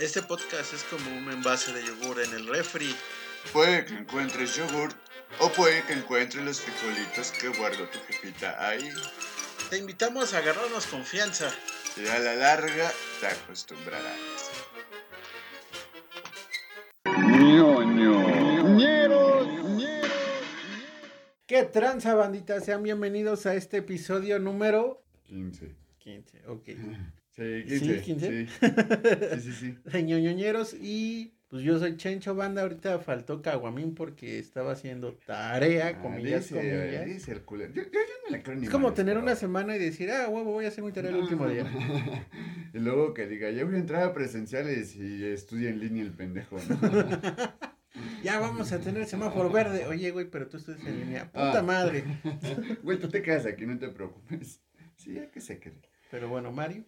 Este podcast es como un envase de yogur en el refri. Puede que encuentres yogur o puede que encuentres los frijolitos que guardó tu jefita ahí. Te invitamos a agarrarnos confianza. Y a la larga te acostumbrarás. ¿Qué tranza, bandita? Sean bienvenidos a este episodio número 15. 15, ok. Sí, ¿Sí, 15. 15? Sí, sí, sí. sí. Ñoñoñeros y pues yo soy Chencho Banda. Ahorita faltó Caguamín porque estaba haciendo tarea, Ah, comillas, dice, comillas. dice el culero. Yo, yo, yo no le creo ni Es como tener pero- una semana y decir, ah, huevo, voy a hacer mi tarea el último día. y luego que diga, yo voy a entrar a presenciales y estudia en línea el pendejo, ¿no? Ya vamos a tener semáforo verde. Oye, güey, pero tú estudias en línea. Puta Ah. madre. Güey, tú te quedas aquí, no te preocupes. Sí, ya que se quede. Pero bueno, Mario.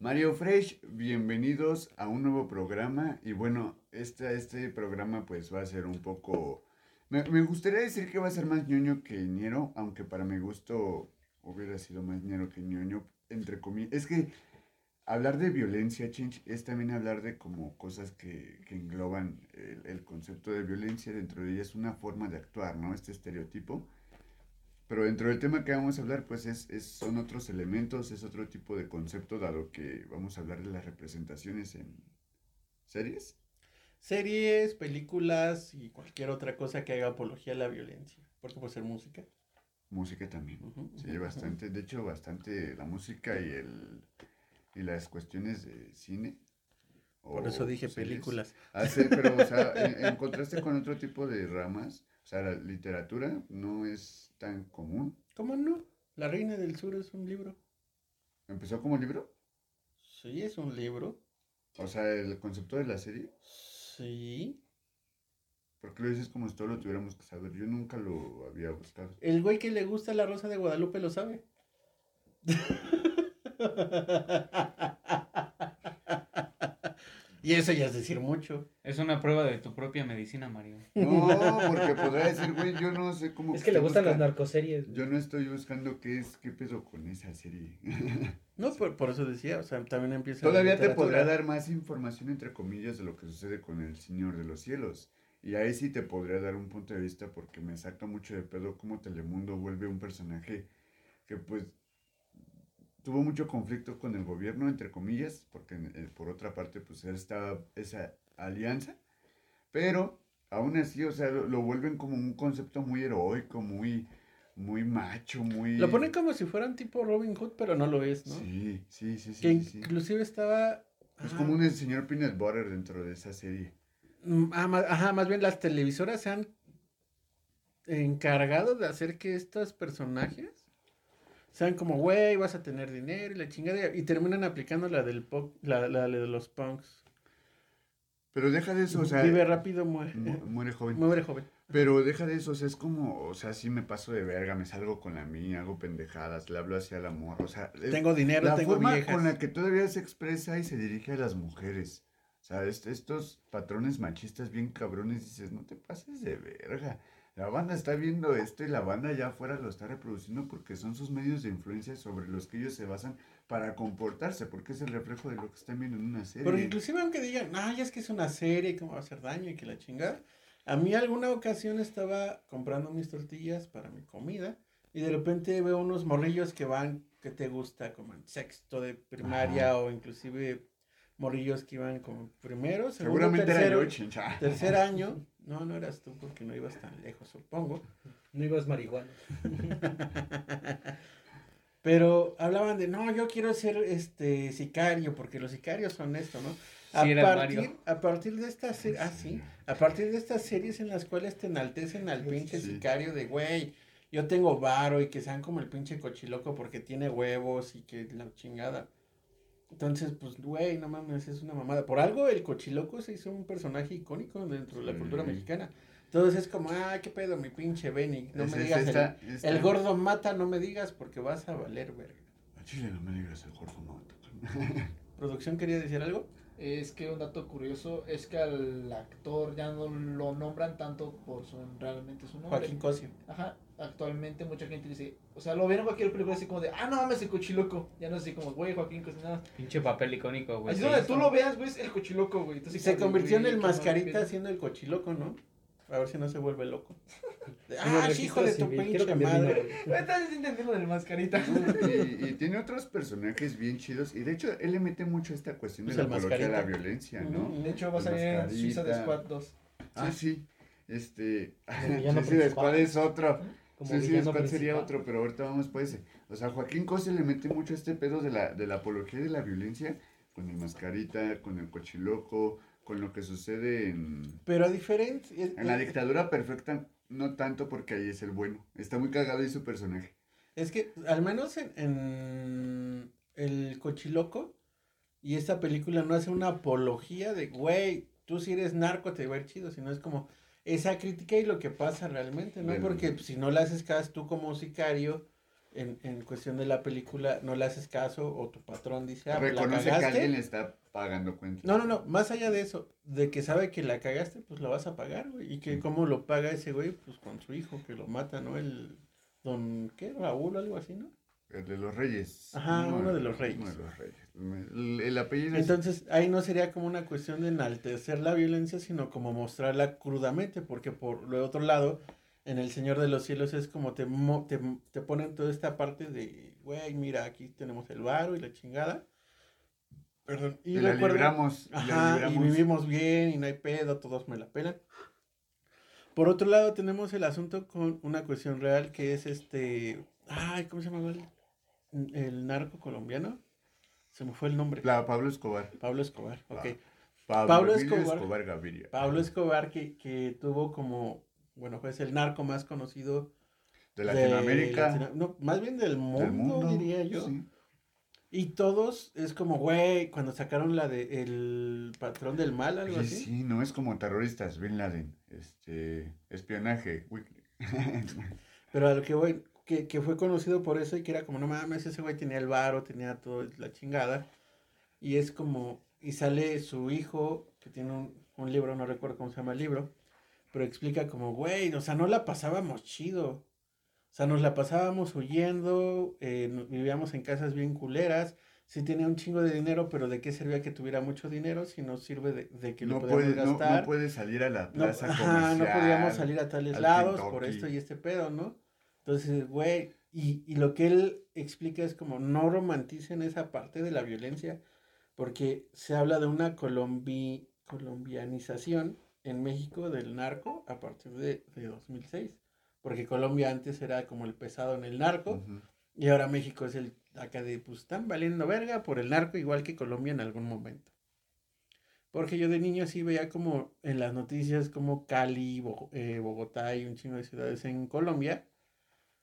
Mario Fresh, bienvenidos a un nuevo programa. Y bueno, este, este programa pues va a ser un poco... Me, me gustaría decir que va a ser más ñoño que ñero, aunque para mi gusto hubiera sido más ñero que ñoño, entre comillas. Es que hablar de violencia, Chinch, es también hablar de como cosas que, que engloban el, el concepto de violencia. Dentro de ellas una forma de actuar, ¿no? Este estereotipo. Pero dentro del tema que vamos a hablar, pues es, es- son otros elementos, es otro tipo de concepto, dado que vamos a hablar de las representaciones en series. Series, películas y cualquier otra cosa que haga apología a la violencia. Porque puede ser música. Música también. Sí, bastante, de hecho, bastante la música y el y las cuestiones de cine. Por eso dije series. películas. Ah, sí, pero, o sea, en, en contraste con otro tipo de ramas, o sea, la literatura no es tan común. ¿Cómo no? La Reina del Sur es un libro. ¿Empezó como libro? Sí, es un libro. O sea, el concepto de la serie. Sí. ¿Por qué lo dices como si todo lo tuviéramos que saber? Yo nunca lo había buscado. El güey que le gusta la Rosa de Guadalupe lo sabe. y eso ya es decir mucho. Es una prueba de tu propia medicina, Mario. No, porque podría decir, güey, yo no sé cómo. Es que le gustan las narcoseries. Yo no estoy buscando qué es, qué pedo con esa serie. No, por, por eso decía, o sea, también empieza. Todavía la te podría dar más información, entre comillas, de lo que sucede con el Señor de los Cielos. Y ahí sí te podría dar un punto de vista porque me saca mucho de pedo cómo Telemundo vuelve un personaje que pues tuvo mucho conflicto con el gobierno, entre comillas, porque eh, por otra parte pues estaba esa alianza, pero aún así, o sea, lo, lo vuelven como un concepto muy heroico, muy, muy macho, muy... Lo ponen como si fueran tipo Robin Hood, pero no lo es, ¿no? Sí, sí, sí, sí. que sí, sí. inclusive estaba. Es como un señor Peanut Butter dentro de esa serie. Mm, ah, ma- ajá, más bien las televisoras se han encargado de hacer que estos personajes sean como, güey, vas a tener dinero y la chingada, y terminan aplicando la del pop, la, la de los punks. Pero deja de eso, o sea, Vive rápido, muere, mu- muere joven. muere joven. Pero deja de eso, o sea, es como, o sea, sí me paso de verga, me salgo con la mía, hago pendejadas, le hablo hacia el amor, o sea, Tengo dinero, la tengo forma viejas. con la que todavía se expresa y se dirige a las mujeres. O sea, est- estos patrones machistas bien cabrones, dices, no te pases de verga. La banda está viendo esto y la banda ya afuera lo está reproduciendo porque son sus medios de influencia sobre los que ellos se basan para comportarse, porque es el reflejo de lo que están viendo en una serie. Pero inclusive aunque digan, ay, es que es una serie, ¿cómo va a hacer daño y que la chingada? A mí alguna ocasión estaba comprando mis tortillas para mi comida y de repente veo unos morrillos que van, que te gusta, como en sexto de primaria Ajá. o inclusive morrillos que iban como primero, segundo, Seguramente era yo, chincha. tercer año. No, no eras tú porque no ibas tan lejos, supongo. No ibas marihuana. Pero hablaban de, no, yo quiero ser este sicario, porque los sicarios son esto, ¿no? A, Sí, partir, Mario. a partir de estas series, ah, sí, a partir de estas series en las cuales te enaltecen al pinche Sí. sicario de, güey, yo tengo varo y que sean como el pinche cochiloco porque tiene huevos y que la chingada. Entonces, pues, güey, no mames, es una mamada. Por algo el cochiloco se hizo un personaje icónico dentro de la cultura mexicana. Entonces es como, ah, qué pedo, mi pinche Benny, no Es- me digas el- esta- el gordo mata, no me digas porque vas a valer verga. A Chile no me digas el gordo no. ¿Producción quería decir algo? Es que un dato curioso es que al actor ya no lo nombran tanto por su realmente su nombre. Joaquín Cosio. Ajá. Actualmente mucha gente dice, o sea, lo ven en cualquier película así como de, ah, no mames, el cochiloco. Ya no es así como, güey, Joaquín Cocinada. Pinche papel icónico, güey. Así donde hizo. tú lo veas, güey, es el cochiloco, güey. Entonces, se de, convirtió en el mascarita haciendo el cochiloco, ¿no? A ver si no se vuelve loco. Ah, hijo de tu pinche madre. Estás entendiendo del mascarita. Y, y tiene otros personajes bien chidos. Y de hecho, él le mete mucho esta cuestión Pues de la apología de la mascarita. violencia, ¿no? De hecho, va a salir en. Suiza de Squad 2. Ah, sí. Este. Villano Suicide Squad es otro. Como Suicide villano Squad sería otro, pero ahorita vamos por ese. O sea, Joaquín Cose le mete mucho este pedo de la, de la apología de la violencia con el mascarita, con el cochiloco, con lo que sucede en, Pero a diferencia. en la dictadura perfecta. No tanto porque ahí es el bueno. Está muy cagado ahí su personaje. Es que, al menos en, en El Cochiloco y esta película no hace una apología de, güey, tú si eres narco te va a ir chido, sino es como esa crítica y lo que pasa realmente, ¿no? Porque si no le haces caso tú como sicario, en, en cuestión de la película, no le haces caso o tu patrón dice, ah, pues, la Reconoce que alguien le está pagando cuentas. No, no, no, más allá de eso, de que sabe que la cagaste, pues la vas a pagar, güey. Y que cómo lo paga ese güey, pues con su hijo, que lo mata, ¿no? El don, ¿qué? Raúl o algo así, ¿no? El de los reyes. Ajá, uno de los reyes. Uno de los reyes. El, el apellido es- Entonces, ahí no sería como una cuestión de enaltecer la violencia, sino como mostrarla crudamente, porque por lo otro lado, en El Señor de los Cielos es como te, mo- te, te ponen toda esta parte de, güey, mira, aquí tenemos el varo y la chingada. Perdón. Y, y la recuerdo- libramos. y la vivimos bien y no hay pedo, todos me la pelan. Por otro lado, tenemos el asunto con una cuestión real que es este. Ay, ¿cómo se llama el, narco colombiano? Se me fue el nombre. La Pablo Escobar. Pablo Escobar, ok. Pablo, Pablo Escobar. Escobar Gaviria. Pablo Escobar que, que tuvo como, bueno, pues el narco más conocido De Latinoamérica. Latino- no, más bien del mundo, del mundo. diría yo. sí. Y todos es como, güey, cuando sacaron la de El Patrón del Mal, algo Oye, así. sí, no es como terroristas, Bin Laden, este, espionaje. Pero a lo que voy, que, que fue conocido por eso y que era como, no mames, ese güey tenía el varo, tenía todo la chingada. Y es como, y sale su hijo, que tiene un, un libro, no recuerdo cómo se llama el libro, pero explica como, güey, o sea, no la pasábamos chido. O sea, nos la pasábamos huyendo, eh, no- vivíamos en casas bien culeras. Sí tenía un chingo de dinero, pero ¿de qué servía que tuviera mucho dinero si no sirve de, de que lo no, podíamos puede, no, gastar? no puede salir a la No, plaza ajá, comercial. no podíamos salir a tales al lados por Kentucky. esto y este pedo, ¿no? Entonces, güey, y, y lo que él explica es como no romanticen esa parte de la violencia, porque se habla de una colombi, colombianización en México del narco a partir de, de 2006, porque Colombia antes era como el pesado en el narco, y ahora México es el acá de, pues están valiendo verga por el narco, igual que Colombia en algún momento. Porque yo de niño sí veía como en las noticias como Cali, eh, Bogotá y un chingo de ciudades en Colombia,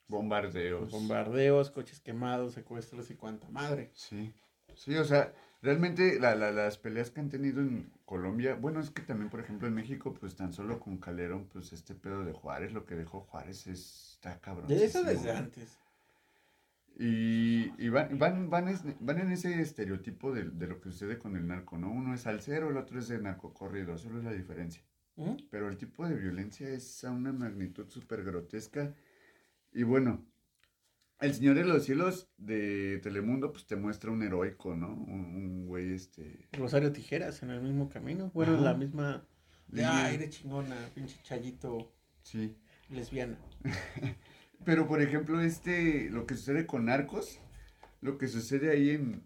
Bombardeos. bombardeos, coches quemados, secuestros y cuanta madre. Sí, sí, o sea, realmente la, la- las peleas que han tenido en Colombia, bueno, es que también, por ejemplo, en México, pues tan solo con Calderón, pues este pedo de Juárez, lo que dejó Juárez es, está cabrón. De eso desde antes. Y, y van, van, van, es- van en ese estereotipo de, de lo que sucede con el narco, ¿no? Uno es salsero, el otro es de narcocorrido, solo es la diferencia. ¿Mm? Pero el tipo de violencia es a una magnitud súper grotesca. Y bueno, El Señor de los Cielos de Telemundo, pues te muestra un heroico, ¿no? Un, un güey, este... Rosario Tijeras en el mismo camino. Bueno, Ajá. la misma. De, de chingona, pinche chayito Sí. lesbiana. Pero, por ejemplo, este, lo que sucede con Narcos, lo que sucede ahí en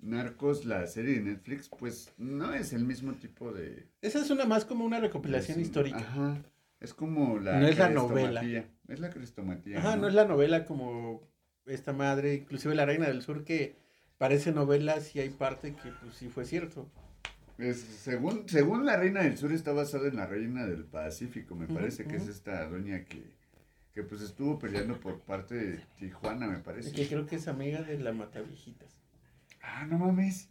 Narcos, la serie de Netflix, pues no es el mismo tipo de... Esa es una más como una recopilación es- histórica. Ajá. Es como la... No es la novela. Es la crestomatía. Ajá, no es la novela como esta madre, inclusive La Reina del Sur, que parece novela, si hay parte que pues sí fue cierto. Es- según, según la Reina del Sur está basada en la Reina del Pacífico, me parece que es esta doña que, que pues estuvo peleando por parte de Tijuana, me parece. Que creo que es amiga de la Matavijitas. Ah, no mames.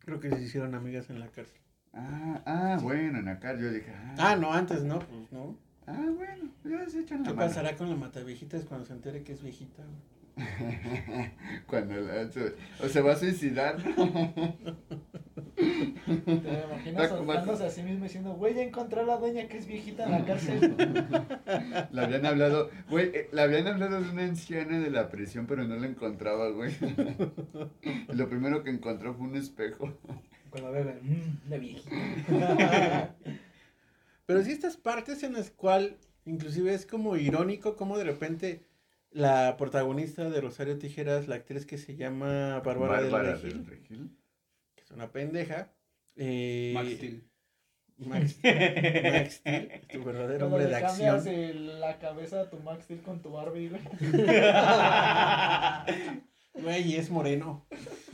Creo que se hicieron amigas en la cárcel. Ah, ah, bueno, en acá yo dije, ah, Ah, no, antes no, pues no. Ah, bueno, ya se echan la ¿Qué mano. pasará con la Matavijitas cuando se entere que es viejita? Cuando la- se- o se va a suicidar. Te imaginas soltándose a sí mismo diciendo, güey, ya encontré a la doña que es viejita en la cárcel. Le habían hablado, güey, eh, le habían hablado de una anciana de la prisión, pero no la encontraba, güey. Lo primero que encontró fue un espejo. Cuando bebe, mmm, la viejita. Pero sí estas partes en las cuales inclusive es como irónico como de repente la protagonista de Rosario Tijeras, la actriz que se llama Bárbara, Bárbara del Regil, del Regil. que es una pendeja. eh, Max Steel. Max, Max Steel, tu verdadero Cuando hombre de acción. el- la cabeza a tu Max Steel con tu Barbie, güey. Güey, y es moreno.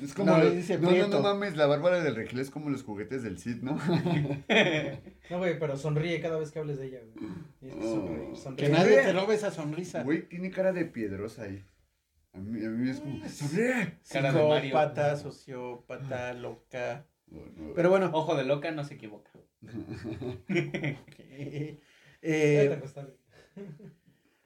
Es como, No, dice no, no, Prieto. no mames, la Bárbara del Regil es como los juguetes del Cid, ¿no? No, güey, pero sonríe cada vez que hables de ella, güey. Tienes que Que sonríe. nadie te robe esa sonrisa. Güey, tiene cara de piedrosa ahí. A mí, a mí es como, ¡sonríe! Cara de Mario. Psicópata, sociópata, loca. No, no. Pero bueno, Ojo de loca no se equivoca. eh,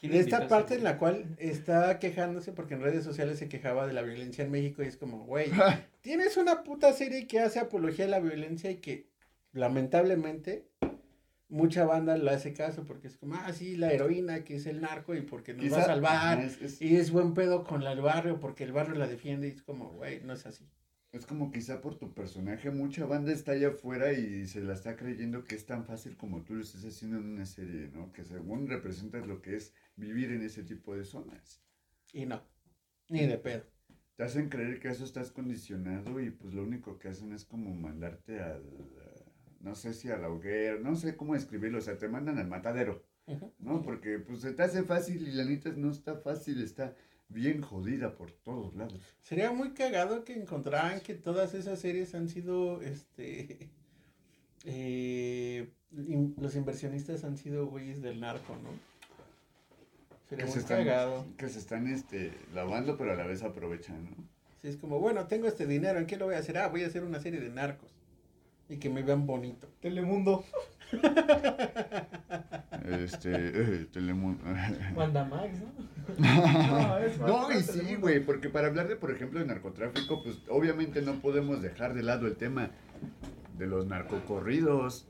Ya te acostaré. ¿Quién de esta parte en la cual está quejándose porque en redes sociales se quejaba de la violencia en México y es como, güey, tienes una puta serie que hace apología a la violencia y que lamentablemente mucha banda le hace caso porque es como, ah, sí, la heroína que es el narco y porque nos va a salvar Es, es- y es buen pedo con la- el barrio porque el barrio la defiende y es como, güey, no es así. es como quizá por tu personaje, mucha banda está allá afuera y se la está creyendo que es tan fácil como tú lo estás haciendo en una serie, ¿no? Que según representas lo que es vivir en ese tipo de zonas. Y no, ni de pedo. Te hacen creer que eso estás condicionado y pues lo único que hacen es como mandarte al, no sé si a la hoguera, no sé cómo escribirlo, o sea, te mandan al matadero. ¿no? Porque pues se te hace fácil y la neta no está fácil, está bien jodida por todos lados. Sería muy cagado que encontraran que todas esas series han sido, este, eh, los inversionistas han sido güeyes del narco, ¿no? Sería Que muy se están, cagado. que se están este, lavando pero a la vez aprovechan, ¿no? Sí, es como, bueno, tengo este dinero, ¿en qué lo voy a hacer? Ah, voy a hacer una serie de narcos. Y que me vean bonito. Telemundo. Este, eh, Telemundo. Manda Max, ¿no? No, es no, y sí, güey, porque para hablar de, por ejemplo, de narcotráfico, pues obviamente no podemos dejar de lado el tema de los narcocorridos.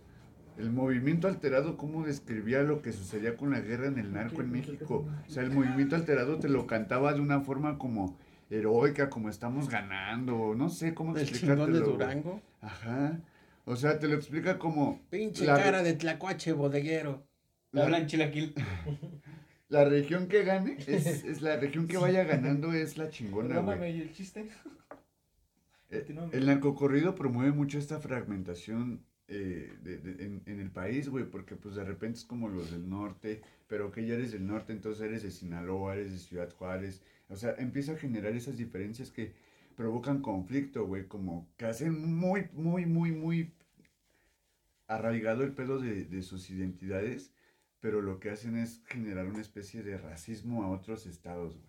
El movimiento alterado, cómo describía lo que sucedía con la guerra en el narco en México. O sea, el movimiento alterado te lo cantaba de una forma como heroica, como estamos ganando, no sé cómo El chingón de explicártelo. Durango. Ajá. O sea, te lo explica como Pinche La- cara de tlacuache bodeguero. Le hablan chilaquil. la región que gane, es, es la región que vaya ganando es la chingona, güey. ¿y el chiste? Eh, Continúa. El narcocorrido promueve mucho esta fragmentación eh, de- de- en, en el país, güey, porque pues de repente es como los del norte, pero que ya eres del norte, entonces eres de Sinaloa, eres de Ciudad Juárez, o sea, empieza a generar esas diferencias que provocan conflicto, güey, como que hacen muy, muy, muy, muy arraigado el pedo de, de sus identidades, pero lo que hacen es generar una especie de racismo a otros estados, güey.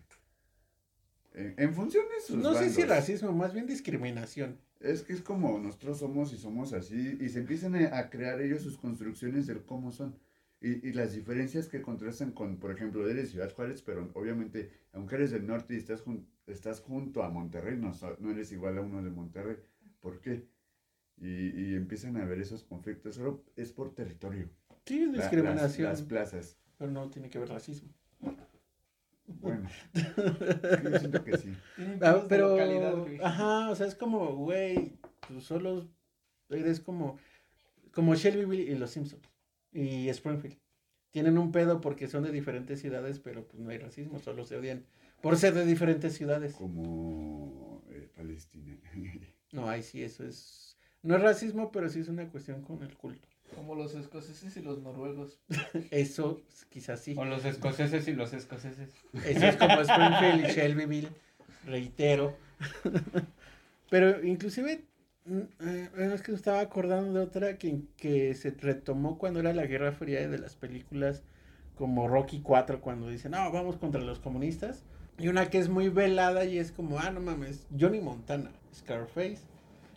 En, en función de sus No sé si racismo, más bien discriminación. Es que es como nosotros somos y somos así, y se empiezan a, crear ellos sus construcciones del cómo son. Y, y las diferencias que contrastan con, por ejemplo, eres Ciudad Juárez, pero obviamente, aunque eres del norte y estás, jun- estás junto a Monterrey, no, no eres igual a uno de Monterrey. ¿Por qué? Y, y empiezan a haber esos conflictos, solo es por territorio. Sí, La- las- discriminación. Las, plazas. Pero no tiene que ver racismo. Bueno, yo siento que sí. Tienen Ah, pero, güey. ajá, o sea, es como, güey, tú solo eres como, como Shelbyville y los Simpsons y Springfield. Tienen un pedo porque son de diferentes ciudades, pero pues no hay racismo, solo se odian por ser de diferentes ciudades. Como eh, Palestina. No, ahí sí, eso es, no es racismo, pero sí es una cuestión con el culto. Como los escoceses y los noruegos. Eso quizás sí. O los escoceses y los escoceses. Eso es como Springfield y Shelbyville, reitero. Pero inclusive, mm, eh, es que me estaba acordando de otra que, que se retomó cuando era la Guerra Fría de las películas como Rocky 4, cuando dicen, no, vamos contra los comunistas. Y una que es muy velada y es como, ah, no mames, Johnny Montana, Scarface,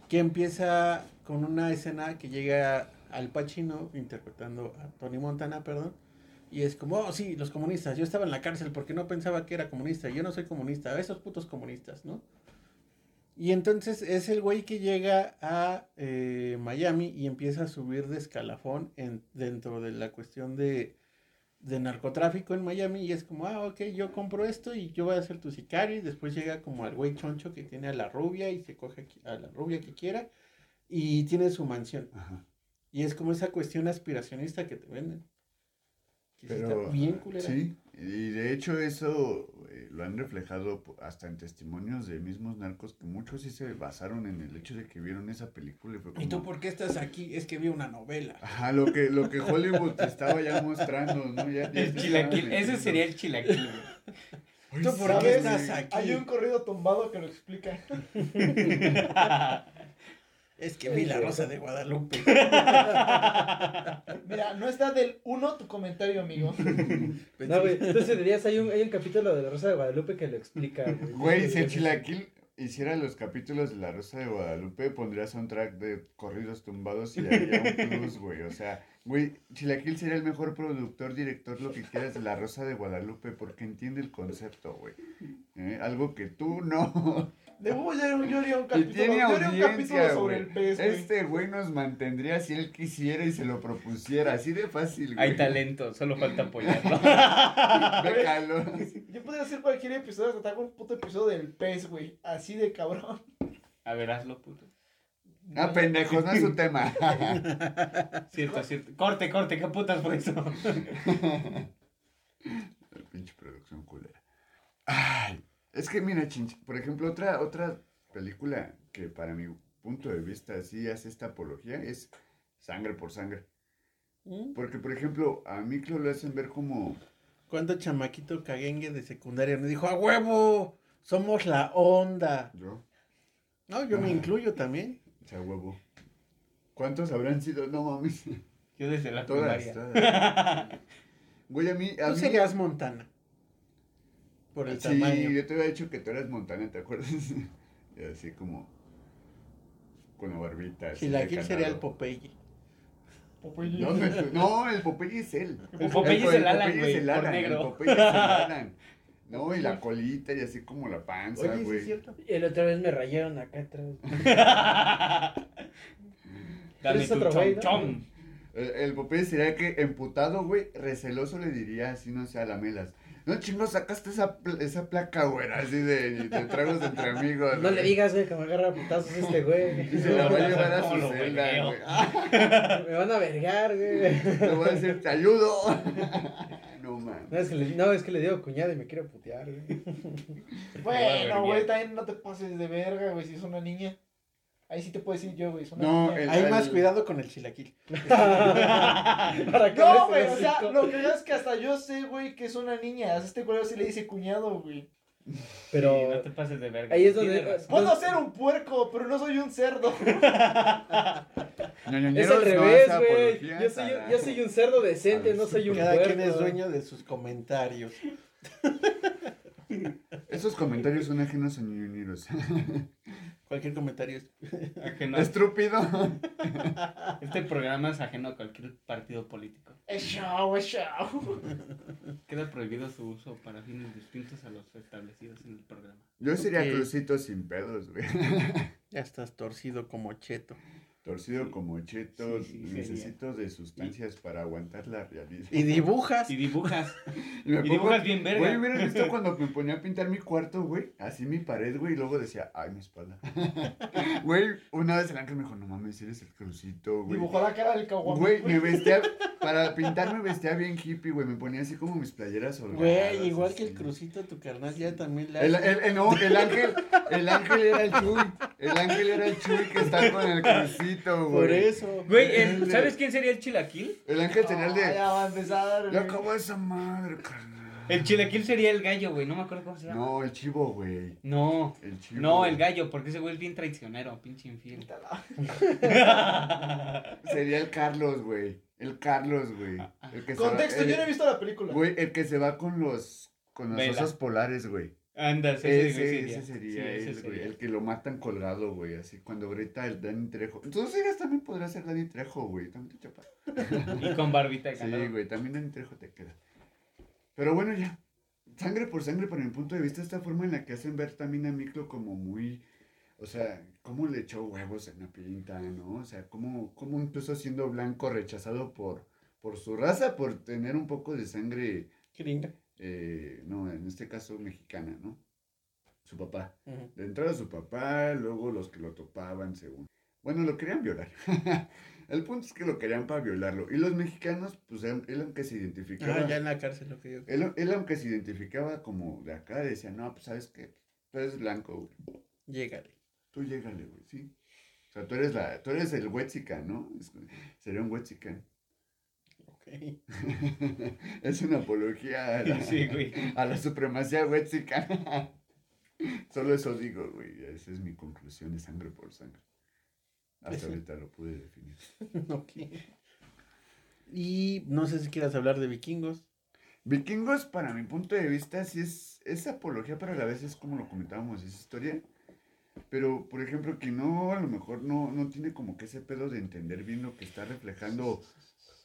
que empieza con una escena que llega al Pacino interpretando a Tony Montana, perdón. Y es como, oh, sí, los comunistas. Yo estaba en la cárcel porque no pensaba que era comunista. Yo no soy comunista. Esos putos comunistas, ¿no? Y entonces es el güey que llega a eh, Miami y empieza a subir de escalafón en, dentro de la cuestión de, de narcotráfico en Miami. Y es como, ah, ok, yo compro esto y yo voy a ser tu sicario. Y después llega como al güey choncho que tiene a la rubia y se coge a la rubia que quiera. Y tiene su mansión. Ajá. Y es como esa cuestión aspiracionista que te venden. Que sí Pero, está bien culera. Sí, y de hecho eso eh, lo han reflejado hasta en testimonios de mismos narcos que muchos sí se basaron en el hecho de que vieron esa película y fue como... ¿Y tú por qué estás aquí? Es que vi una novela. Ajá, lo que, lo que Hollywood te estaba ya mostrando, ¿no? Ya, ya El chilaquil. Ese sería el chilaquil, ¿Tú por qué estás aquí? Hay un corrido tumbado que lo explica. Es que vi la rosa de Guadalupe. Mira, no está del 1 tu comentario, amigo. No, güey. Entonces dirías, hay un, hay un capítulo de La Rosa de Guadalupe que lo explica, güey. Güey, si el Chilaquil hiciera los capítulos de La Rosa de Guadalupe, pondría soundtrack de corridos tumbados y haría un plus, güey. O sea, güey, Chilaquil sería el mejor productor, director, lo que quieras de La Rosa de Guadalupe, porque entiende el concepto, güey. ¿Eh? Algo que tú no. Debo yo, yo haría un Y capítulo, tiene yo haría un capítulo audiencia, sobre el pez, güey. Este güey nos mantendría si él quisiera y se lo propusiera. Así de fácil, güey. Hay talento, solo falta apoyarlo. Yo podría hacer cualquier episodio que te haga un puto episodio del pez, güey. Así de cabrón. A ver, hazlo, puto. Ah, pendejos, no es su tema. Cierto, cierto. Corte, corte, ¿qué putas por eso? La pinche producción culera. Es que mira, chinch, por ejemplo, otra, otra película que para mi punto de vista sí hace esta apología es Sangre por Sangre. ¿Mm? Porque, por ejemplo, a Miklo lo hacen ver como... ¿Cuánto chamaquito caguengue de secundaria me dijo, a huevo, somos la onda? Yo, No, yo me Ah. incluyo también. o sea, huevo. ¿Cuántos habrán sido? No mames. Yo desde la Todas, primaria. todas. Güey, a mí... A Tú mí serías Montana. Por el sí, tamaño. yo te había dicho que tú eras Montana, ¿te acuerdas? Y así como... Con la barbita. así de Chilaquil sería el. Popeye. Popeye. No, no, es- no, el Popeye es él. El Popeye es el Alan, Popeye güey, es el Alan, negro. El Popeye es el Alan. No, y la colita y así como la panza, Oye, ¿sí güey. es cierto? Y la otra vez me rayaron acá atrás. Dame Es tu otro chom güey. El, el Popeye sería que emputado, güey, receloso le diría así, no sé, a la melas. No, chingo, sacaste esa, pl- esa placa, güey, así de, de tragos entre amigos. No le digas, güey, que me agarra a putazos este güey. Y se la va a llevar a ¿Cómo su celda, güey. Ah, Me van a vergar, güey. Le voy a decir, te ayudo. No, man. No es, que le, no, es que le digo cuñada y me quiero putear, güey. Bueno, güey, también no te pases de verga, güey, si es una niña. Ahí sí te puedo decir yo, güey, No, el- Hay más cuidado con el chilaquil. Para que No, güey, o sea, lo que es que hasta yo sé, güey, que es una niña. A este culero sí le dice cuñado, güey. Pero Sí, no te pases de verga. ahí es donde-. Puedo ser un puerco, pero no soy un cerdo. es al revés, güey. Yo soy, yo soy un cerdo decente, no soy un Cada quien puerco. es dueño de sus comentarios. Esos comentarios son ajenos a ñoñoñeros. Cualquier comentario es... Ajeno. Estúpido. Este programa es ajeno a cualquier partido político. Es show, es show. Queda prohibido su uso para fines distintos a los establecidos en el programa. Yo sería Ok. crucito sin pedos, güey. Ya estás torcido como cheto. Torcido como cheto, Sí, sí, necesito de sustancias para aguantar la realidad. Y dibujas. Si dibujas, Y me y dibujas bien verga. Güey, hubieran visto cuando me ponía a pintar mi cuarto, güey, así mi pared, güey, y luego decía, ay, mi espalda. Güey, una vez el ángel me dijo, no mames, eres el crucito, güey. Dibujó la cara del caguamón. Güey, me vestía, para pintar me vestía bien hippie, güey, me ponía así como mis playeras holgadas. Güey, igual que el crucito, tu carnal ya también le El, el, el- no, el ángel, el ángel era el Chuy, el ángel era el Chuy que está con el crucito, güey. Por eso. Güey, el- ¿sabes quién sería el chilaquil? El ángel tenía el Ah, de, ya va a empezar, ya acabó esa madre, carnal. El chilaquil sería el gallo, güey. No me acuerdo cómo se llama. No, el chivo, güey, No, el chivo. no, el gallo, porque ese güey es bien traicionero, pinche infiel. Sería el Carlos, güey, el Carlos, güey. El que se Contexto, yo no he visto la película. Güey, el que se va con los, con los Vela. osos polares, güey. Anda, ese, Ese, sería Sí, ese él, güey. sería. El que lo matan colgado, güey. Así cuando grita el Danny Trejo. Entonces también podrá ser Danny Trejo, güey. También te chapa. Y con barbita Sí, güey. También Danny Trejo te queda. Pero bueno, ya. Sangre por sangre, para mi punto de vista, esta forma en la que hacen ver también a Miklo como muy. O sea, cómo le echó huevos en la pinta, ¿no? O sea, cómo, cómo incluso siendo blanco rechazado por, por su raza, por tener un poco de sangre, Gringa. Eh, no, en este caso mexicana, ¿no? Su papá. De entrada su papá, luego los que lo topaban, según. Bueno, lo querían violar. El punto es que lo querían para violarlo. Y los mexicanos, pues él, él aunque se identificaba. Ah, ya en la cárcel lo que yo. Él, él aunque se identificaba como de acá, decía, no, pues sabes que tú eres blanco, güey. Llégale. Tú llégale, güey, sí. O sea, tú eres la, tú eres el Wexican, ¿no? Es- sería un Wexican. Es una apología a la, Sí, güey. a la supremacía Wexican. Solo eso digo, güey. Esa es mi conclusión de sangre por sangre. Hasta Eso. ahorita lo pude definir. ok. Y no sé si quieras hablar de vikingos. Vikingos, para mi punto de vista, sí es, es apología, pero a la vez es como lo comentábamos, es historia. Pero, por ejemplo, que no, a lo mejor no, no tiene como que ese pedo de entender bien lo que está reflejando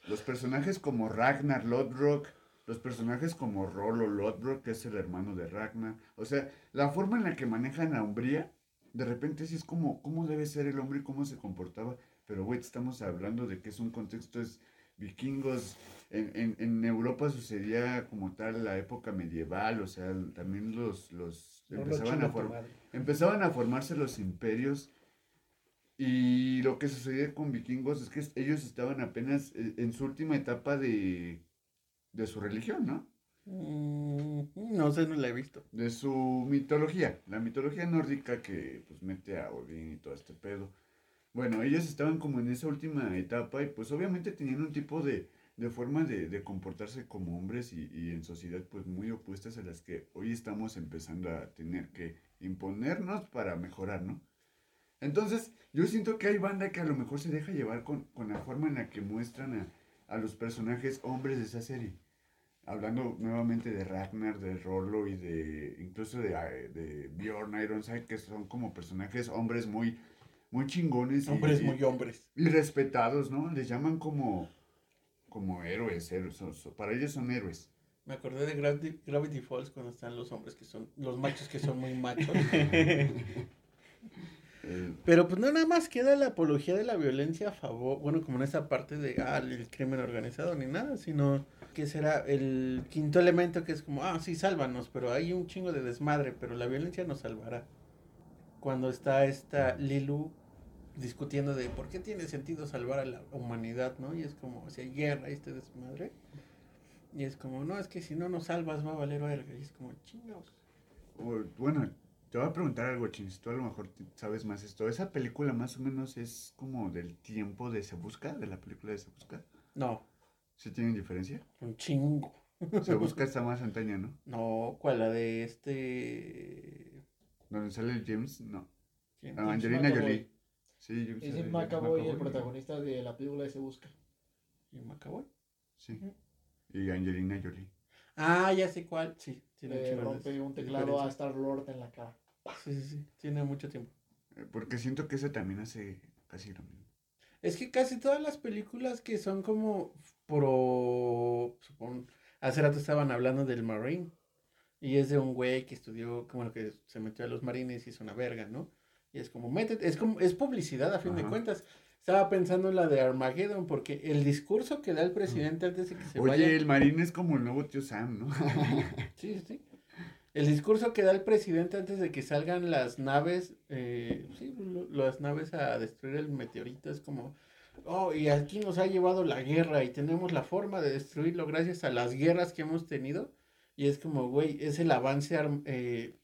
los personajes como Ragnar Lodbrok, los personajes como Rollo Lodbrok, que es el hermano de Ragnar. O sea, la forma en la que manejan a Umbría, de repente sí es como, cómo debe ser el hombre y cómo se comportaba. Pero, güey, estamos hablando de que es un contexto, es vikingos, en, en, en Europa sucedía como tal la época medieval, o sea, también los, los empezaban, a tu for- madre. empezaban a formarse los imperios y lo que sucedía con vikingos es que ellos estaban apenas eh, en su última etapa de, de su religión, ¿no? Mm, no sé, no la he visto. De su mitología, la mitología nórdica que pues mete a Odín y todo este pedo. Bueno, ellos estaban como en esa última etapa y pues obviamente tenían un tipo de, de forma de, de comportarse como hombres y, y en sociedad pues muy opuestas a las que hoy estamos empezando a tener que imponernos para mejorar, ¿no? Entonces, yo siento que hay banda que a lo mejor se deja llevar con, con la forma en la que muestran a, a los personajes hombres de esa serie. Hablando nuevamente de Ragnar, de Rollo y de incluso de, eh, de Bjorn Ironside, que son como personajes hombres muy, muy chingones Hombres y, muy hombres. y respetados, ¿no? Les llaman como, como héroes, héroes, son- son- para ellos son héroes. Me acordé de Gravity, Gravity Falls cuando están los hombres que son, los machos que son muy machos. Eh, Pero pues no nada más queda la apología de la violencia a favor, bueno, como en esa parte de, ah, el crimen organizado ni nada, sino que será el quinto elemento que es como, ah, sí, sálvanos, pero hay un chingo de desmadre, pero la violencia nos salvará. Cuando está esta Lilu discutiendo de por qué tiene sentido salvar a la humanidad, ¿no? Y es como, o sea, guerra este desmadre. Y es como, no, es que si no nos salvas va a valer verga. Y es como, chingados. bueno, te voy a preguntar algo, Chins, tú a lo mejor sabes más esto. ¿Esa película más o menos es como del tiempo de Se Busca, de la película de Se Busca? No, ¿Sí tienen diferencia? un chingo. Se Busca está más antaña, ¿no? No, ¿cuál? La de este. Donde sale el James, no. ¿quién? Ah, James Angelina. Jolie. Sí, James Es Jim McAvoy, el McAvoy. protagonista de la película de Se Busca. ¿Quién McAvoy? Sí. Y Angelina Jolie. Ah, ya sé cuál. Sí, tiene un Le rompe un teclado diferencia. a Star Lord en la cara. Sí, sí, sí. Tiene mucho tiempo. Eh, Porque siento que ese también hace casi lo mismo. Es que casi todas las películas que son como pro. Supón, hace rato estaban hablando del Marine. Y es de un güey que estudió, como lo que se metió a los marines y es una verga, ¿no? Y es como, métete, es como, es publicidad a fin de cuentas. Estaba pensando en la de Armageddon, porque el discurso que da el presidente antes de que se Oye, vaya. el marín es como el nuevo tío Sam, ¿no? Sí, sí. El discurso que da el presidente antes de que salgan las naves, eh, sí, las naves a destruir el meteorito es como, oh, y aquí nos ha llevado la guerra y tenemos la forma de destruirlo gracias a las guerras que hemos tenido. Y es como, güey, es el avance eh,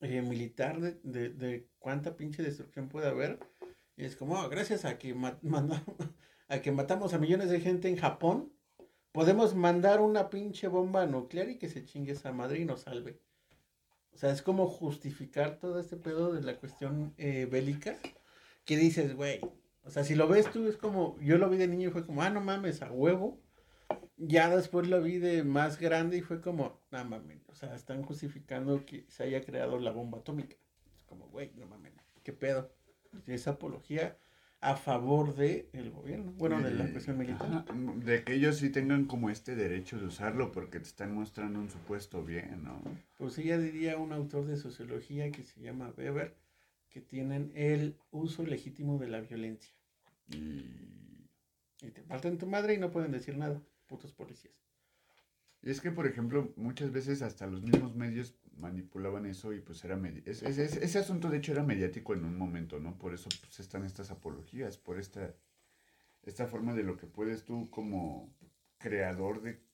eh, militar de, de, de cuánta pinche destrucción puede haber. Y es como, "Ah, gracias a que, a que matamos a millones de gente en Japón, podemos mandar una pinche bomba nuclear y que se chingue esa madre y nos salve. O sea, es como justificar todo este pedo de la cuestión eh, bélica. Que dices, güey. O sea, si lo ves tú, es como. Yo lo vi de niño y fue como, ah, no mames, a huevo. Ya después lo vi de más grande y fue como, no mames. O sea, están justificando que se haya creado la bomba atómica. Es como, güey, no mames, ¿qué pedo? Es apología a favor del el gobierno. Bueno, de la Eh, cuestión militar. De que ellos sí tengan como este derecho de usarlo porque te están mostrando un supuesto bien, ¿no? Pues ella diría un autor de sociología que se llama Weber, que tienen el uso legítimo de la violencia. Y, Y te parten tu madre y no pueden decir nada, putos policías. y es que, por ejemplo, muchas veces hasta los mismos medios manipulaban eso y pues era... medi- es- es- es- ese asunto, de hecho, era mediático en un momento, ¿no? Por eso pues, están estas apologías, por esta, esta forma de lo que puedes tú como creador de...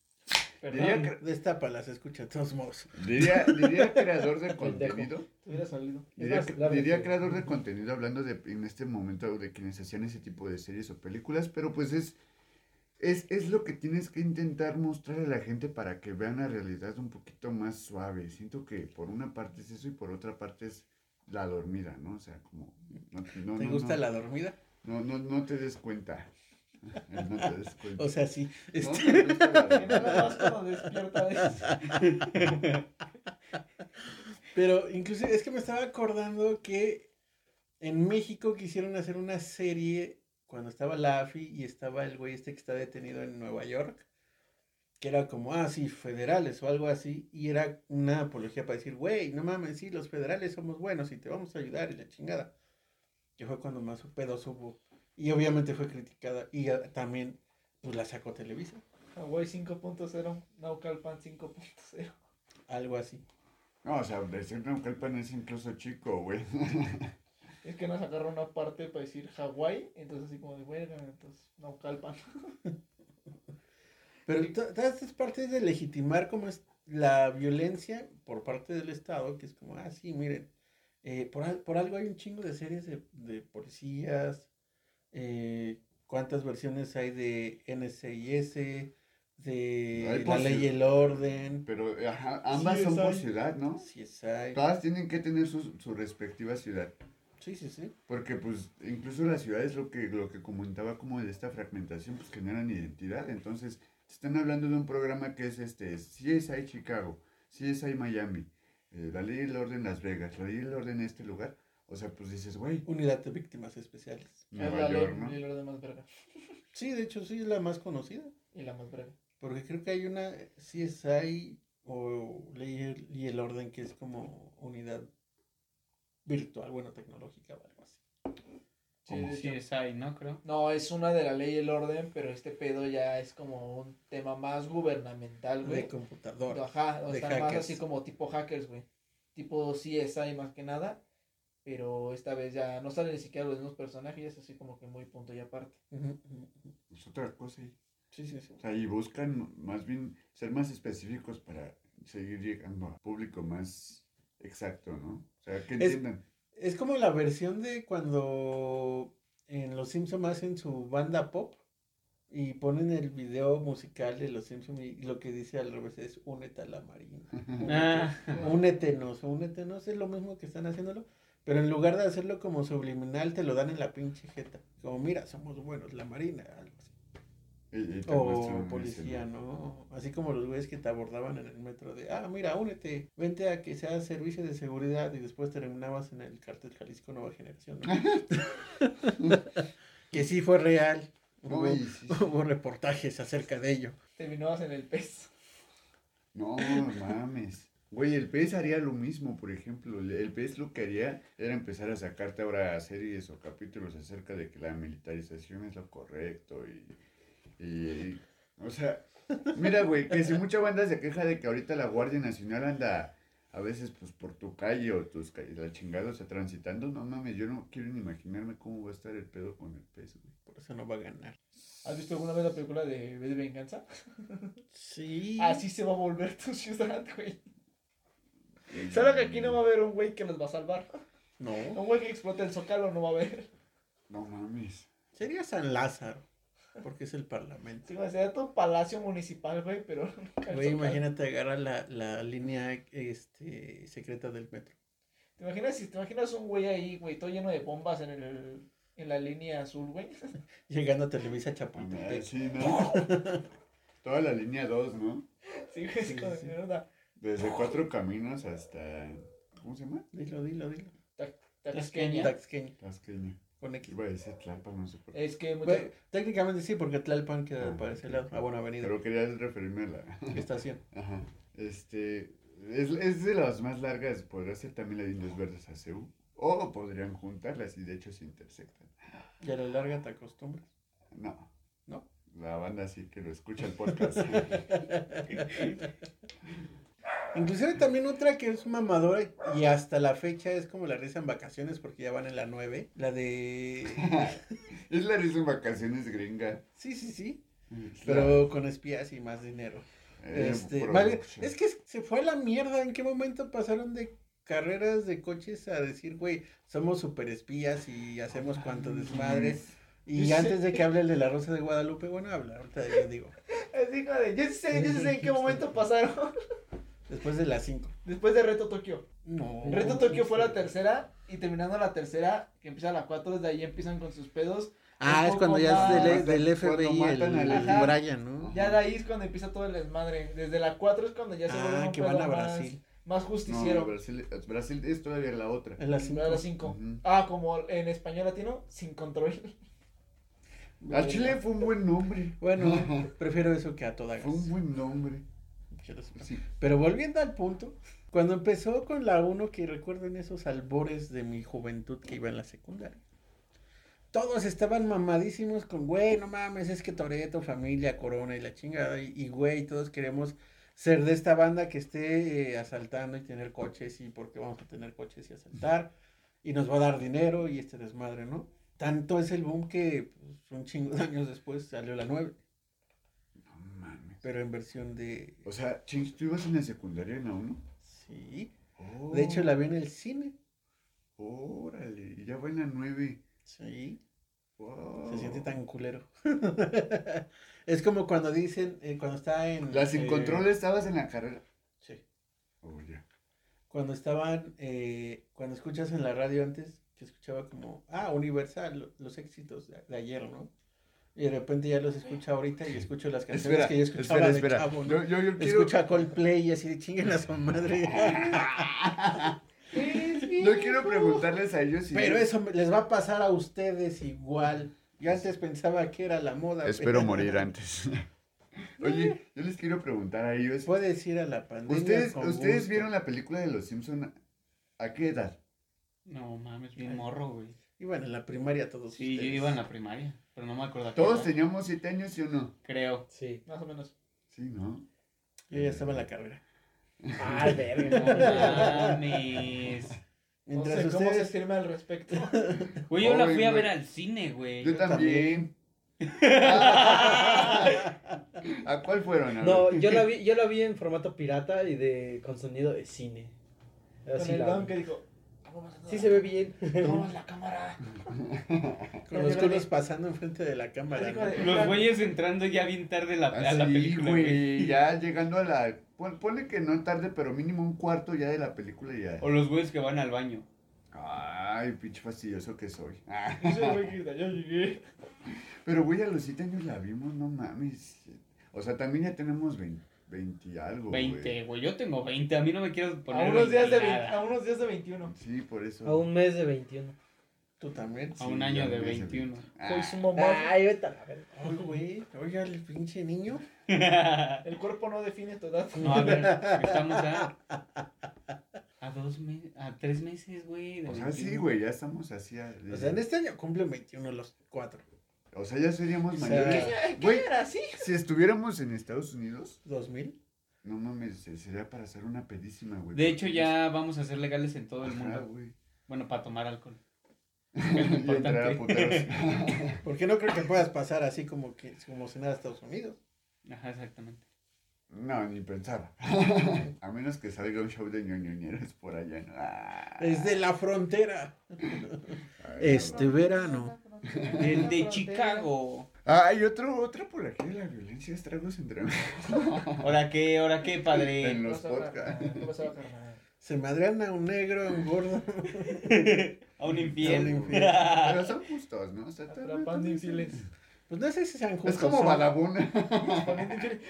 Diría, Perdón, cre- Destápalas, escucha de todos modos. diría, diría creador de contenido. te hubiera salido. Es Diría, más, diría creador de contenido hablando de en este momento de quienes hacían ese tipo de series o películas, pero pues es, es, es lo que tienes que intentar mostrar a la gente para que vean la realidad un poquito más suave. Siento que por una parte es eso y por otra parte es la dormida, ¿no? O sea, como... No, no, ¿Te no, gusta no, la dormida? No, no, no te des cuenta. No te des cuenta. O sea, sí. No Este, más cuando despierta es- Pero inclusive es que me estaba acordando que en México quisieron hacer una serie cuando estaba la AFI y estaba el güey este que está detenido en Nueva York, que era como, ah, sí, federales o algo así, y era una apología para decir, güey, no mames, sí, los federales somos buenos y te vamos a ayudar y la chingada. Que fue cuando más pedos hubo. Y obviamente fue criticada y también pues la sacó Televisa, Hawaii 5.0, Naucalpan 5.0. algo así. No, o sea, decir Naucalpan es incluso chico, güey. Es que nos agarró una parte para decir Hawái, entonces así como de verga, entonces Naucalpan. Pero to- todas estas partes de legitimar como es la violencia por parte del Estado, que es como, ah, sí, miren, eh, por, por algo hay un chingo de series de, de policías, eh, cuántas versiones hay de NCIS, de Hay la ley y el orden, Pero ajá, ambas Sí, son por ciudad, ¿no? CSI. Todas tienen que tener su, su respectiva ciudad. Sí, sí, sí. Porque pues incluso las ciudades lo que, lo que comentaba como de esta fragmentación pues generan identidad. Entonces están hablando de un programa que es este CSI Chicago, CSI Miami, eh, la ley y el orden Las Vegas, la ley y el orden en este lugar. O sea, pues dices, güey, Unidad de víctimas especiales. Es Nueva la York, ley, ¿no? ley y orden más verga. Sí, de hecho, sí, es la más conocida. Y la más verga. Porque creo que hay una CSI o Ley y el Orden que es como unidad virtual, bueno, tecnológica o algo así. Sí, Como Sí, ahí, ¿no? Creo. No, es una de la ley y el orden, pero este pedo ya es como un tema más gubernamental, güey. De computador. Ajá, o de sea, más hackers. así como tipo hackers, güey. Tipo CSI más que nada. Pero esta vez ya no salen ni siquiera los mismos personajes, es así como que muy punto y aparte. Es otra cosa. y- Sí, sí, sí. O sea, y buscan más bien ser más específicos para seguir llegando a público más exacto, ¿no? O sea, que Es- entiendan. Es como la versión de cuando en Los Simpsons hacen su banda pop y ponen el video musical de Los Simpsons y lo que dice al revés es únete a la marina. Ah, Únetenos, únetenos, es lo mismo que están haciéndolo, pero en lugar de hacerlo como subliminal, te lo dan en la pinche jeta. Como, mira, somos buenos, la marina. Y- y O policía. ¿no? Así como los güeyes que te abordaban en el metro de, ah, mira, únete, vente a que sea servicio de seguridad y después terminabas en el cartel Jalisco Nueva Generación. ¿no? que sí fue real. Hubo, Uy, sí, sí. hubo reportajes acerca de ello. Terminabas en el pez. No, mames. Güey, el pez haría lo mismo, por ejemplo. El- El pez lo que haría era empezar a sacarte ahora series o capítulos acerca de que la militarización es lo correcto y... y- o sea, mira, güey, que si mucha banda se queja de que ahorita la Guardia Nacional anda a veces pues por tu calle o tus calles, la chingada, o sea, transitando, no mames, yo no quiero ni imaginarme cómo va a estar el pedo con el pez, güey. Por eso no va a ganar. ¿Has visto alguna vez la película de Venganza? Sí. Así se va a volver tu ciudad, güey. ¿Sabes que aquí no va a haber un güey que los va a salvar? No. Un güey que explote el zócalo no va a haber. No mames. Sería San Lázaro. Porque es el parlamento. Sí, sería tu palacio municipal, güey, pero Güey, imagínate agarrar la, la línea este, secreta del metro. ¿Te imaginas, si te imaginas un güey ahí, güey, todo lleno de bombas en el en la línea azul, güey? Llegando a Televisa Chapultepec. Sí, ¿no? Toda la línea 2, ¿no? Sí, güey, Sí, es como sí. de mierda. Desde Cuatro Caminos hasta... ¿Cómo se llama? Dilo, dilo, dilo. Taxqueña. Taxqueña. Tasqueña. Con X. Iba a decir Tlalpan, no sé por qué. Es que técnicamente sí, porque Tlalpan queda Ah, para ese lado. Ah, bueno, avenida. Pero quería referirme a la... Estación. Ajá. Este... Es, es de las más largas, podría ser también la de Indios Verdes a Ceú. O podrían juntarlas y de hecho se intersectan. Y a la larga te acostumbras. No. ¿No? La banda sí que lo escucha el podcast. Inclusive también otra que es mamadora y hasta la fecha es como la risa en vacaciones porque ya van en la 9. La de... es la risa en vacaciones gringa. Sí, sí, sí. Es Pero con espías y más dinero. eh, Este, es que se fue a la mierda. ¿En qué momento pasaron de carreras de coches a decir, güey, somos super espías y hacemos cuanto desmadre? Y antes de que hable el de la Rosa de Guadalupe, bueno, habla, ahorita yo digo, Así como de, yo sí sé, yo sí sé en qué momento pasaron. Después de las 5. Después de Reto Tokio. No. Reto Tokio fue la tercera y terminando la tercera, que empieza la 4, desde ahí empiezan con sus pedos. Ah, es cuando ya es más- del, del FBI el, el Ajá. Brian, ¿no? Ya de ahí es cuando empieza todo el desmadre. Desde la 4 es cuando ya se vuelve Ah, un que van a más, Brasil. más No, justiciero. Brasil, Brasil es todavía la otra. En la Era 5. la 5. Ujú. Ah, como en español latino, sin control. Al Chile fue un buen nombre. Bueno, prefiero eso que a toda gas. Fue un buen nombre. Pero volviendo al punto, cuando empezó con la 1, que recuerdo en esos albores de mi juventud que iba en la secundaria, todos estaban mamadísimos con, güey, no mames, es que Toreto, familia, Corona y la chingada, y, güey, todos queremos ser de esta banda que esté eh, asaltando y tener coches, y porque vamos a tener coches y asaltar, y nos va a dar dinero y este desmadre, ¿no? Tanto es el boom que pues, un chingo de años después salió la 9, No mames. Pero en versión de... O sea, Chinch, ¿tú ibas en la secundaria en la 1? Sí. De hecho, la vi en el cine. Órale, y ya va en la 9. Sí. Wow. Se siente tan culero. es como cuando dicen, eh, cuando está en... ¿La sin eh, control estabas en la carrera? Sí. Oh, ya. Cuando estaban, eh, cuando escuchas en la radio antes, que escuchaba como, ah, Universal, lo- los éxitos de, de ayer, ¿no? Y de repente ya los escucho ahorita y escucho las canciones Espera, que yo escuchaba espera, de espera. chavo, ¿no? Yo, yo, yo quiero, Escucho a Coldplay y así de chinguen a su madre. yo quiero preguntarles a ellos si... Pero eso me- les va a pasar a ustedes igual. Yo antes pensaba que era la moda. Espero pero- morir antes. Oye, yo les quiero preguntar a ellos. Puedes ir a la pandemia. ¿Ustedes, con ¿ustedes gusto. vieron la película de Los Simpson a qué edad? No mames, bien morro, güey. Iban en la primaria todos. Sí, yo ustedes. iba en la primaria, pero no me acuerdo. ¿Todos teníamos siete años, sí o no? Creo. Sí. Más o menos. Sí, ¿no? Yo ya estaba en la carrera. Ah, verga. No mames. No Mientras sé cómo se firma al respecto. Güey, yo la fui a ver al cine, güey. Yo también. ¿A cuál fueron? A No, yo la vi, yo la vi en formato pirata y de con sonido de cine. Con Así el la- don que dijo, "Vamos a Sí se ve bien. Tomamos la cámara. Con los culos pasando enfrente de la cámara. Los güeyes entrando ya bien tarde la, a la película, güey. Ya llegando a la. pon- Ponle que no tarde, pero mínimo un cuarto ya de la película ya. O los güeyes que van al baño. Ay, pinche fastidioso que soy. Ah. Ese güey que grita, "Ya llegué". Pero, güey, a los siete años la vimos, no mames. O sea, también ya tenemos 20, 20 y algo. güey. 20, güey. Yo tengo 20. A mí no me quiero A poner. unos, días de 20 vein- a unos días de 21. Sí, por eso. A un mes de 21. Tú también. A un Sí, año de me hace 21. Ah, Soy su mamá. Ay, vete a la verga. Ay, güey. Oiga, el pinche niño. El cuerpo no define tu edad. No, a ver, estamos a. A dos meses. A tres meses, güey. de O sea, sí, 21. güey, ya estamos así. a- O sea, en este año cumplen 21 los cuatro. O sea, ya seríamos mayores. ¿Qué Güey, era así? si estuviéramos en Estados Unidos, ¿2000? no mames, se- sería para hacer una pedísima, güey. De hecho, ya vamos a ser legales en todo el Ajá, mundo. güey. Bueno, para tomar alcohol. Y entrar a puteros. Porque no creo que puedas pasar así como que como si nada a Estados Unidos. Ajá, exactamente. No, ni pensar. A menos que salga un show de ñoñoñeros por allá. ¿no? Ah. Desde la frontera. Ay, Este no. verano. El de Chicago. Ah, y otro, otra por aquí de la violencia, estragos entre amigos. ¿Ahora qué? ¿Ahora qué, En padre? los ¿Qué pasó, podcasts. Se madrean a un negro, a un gordo. A un A infiel. un infiel. Pero son justos, ¿no? O sea, Atrapando infieles. Pues no sé si sean justos. Es como infieles.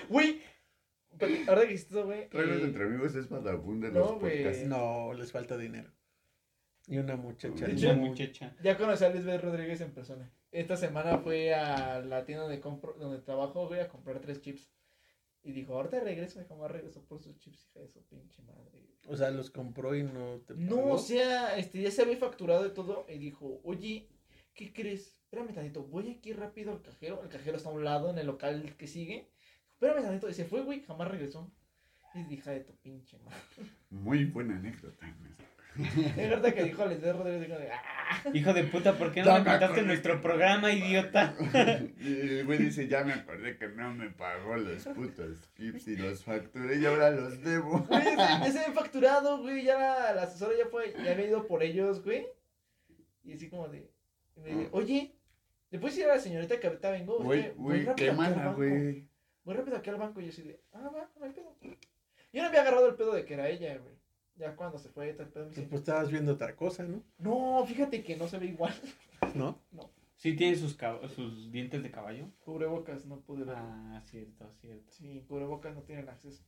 Güey, ahora que esto, güey. Tragos eh, entre amigos es Badabun de no, los podcasts. No, les falta dinero. Y una muchacha. Una. Ya conocí a Lisbeth Rodríguez en persona. Esta semana fue a la tienda de compro, donde trabajo, güey, a comprar tres chips. Y dijo, ahorita regreso, y jamás regresó por sus chips, hija de su pinche madre. O sea, los compró y no te No, pagó. o sea, este, ya se había facturado y todo. Y dijo, oye, ¿qué crees? Espérame tantito, voy aquí rápido al cajero. El cajero está a un lado en el local que sigue. Espérame tantito. Y se fue, güey, jamás regresó. Y dije, hija de tu pinche madre. Muy buena anécdota. Es verdad que dijo Leslie Rodríguez, dijo de, ah, Hijo de puta, ¿por qué no Ya me contaste acordé. nuestro programa, idiota? Y el güey dice, ya me acordé que no me pagó los putos clips y los facturé y ahora los debo. Güey, ese, ese había facturado, güey. Ya la, la asesora ya fue, ya había ido por ellos, güey. Y así como de, y me dice, oye, ¿le puedes decir a la señorita que ahorita vengo? Güey, güey, rápido qué aquí al mala, banco". güey. Voy rápido aquí al banco y yo así de, ah, va, no hay pedo. Yo no había agarrado el pedo de que era ella, güey. Ya cuando se fue tal pedo me dice, Pues estabas viendo otra cosa, ¿no? no, fíjate que no se ve igual. ¿No? ¿Sí tiene sus, cab- sus dientes de caballo? Cubrebocas, no pude ver. Ah, cierto, cierto. Sí, cubrebocas no tienen acceso.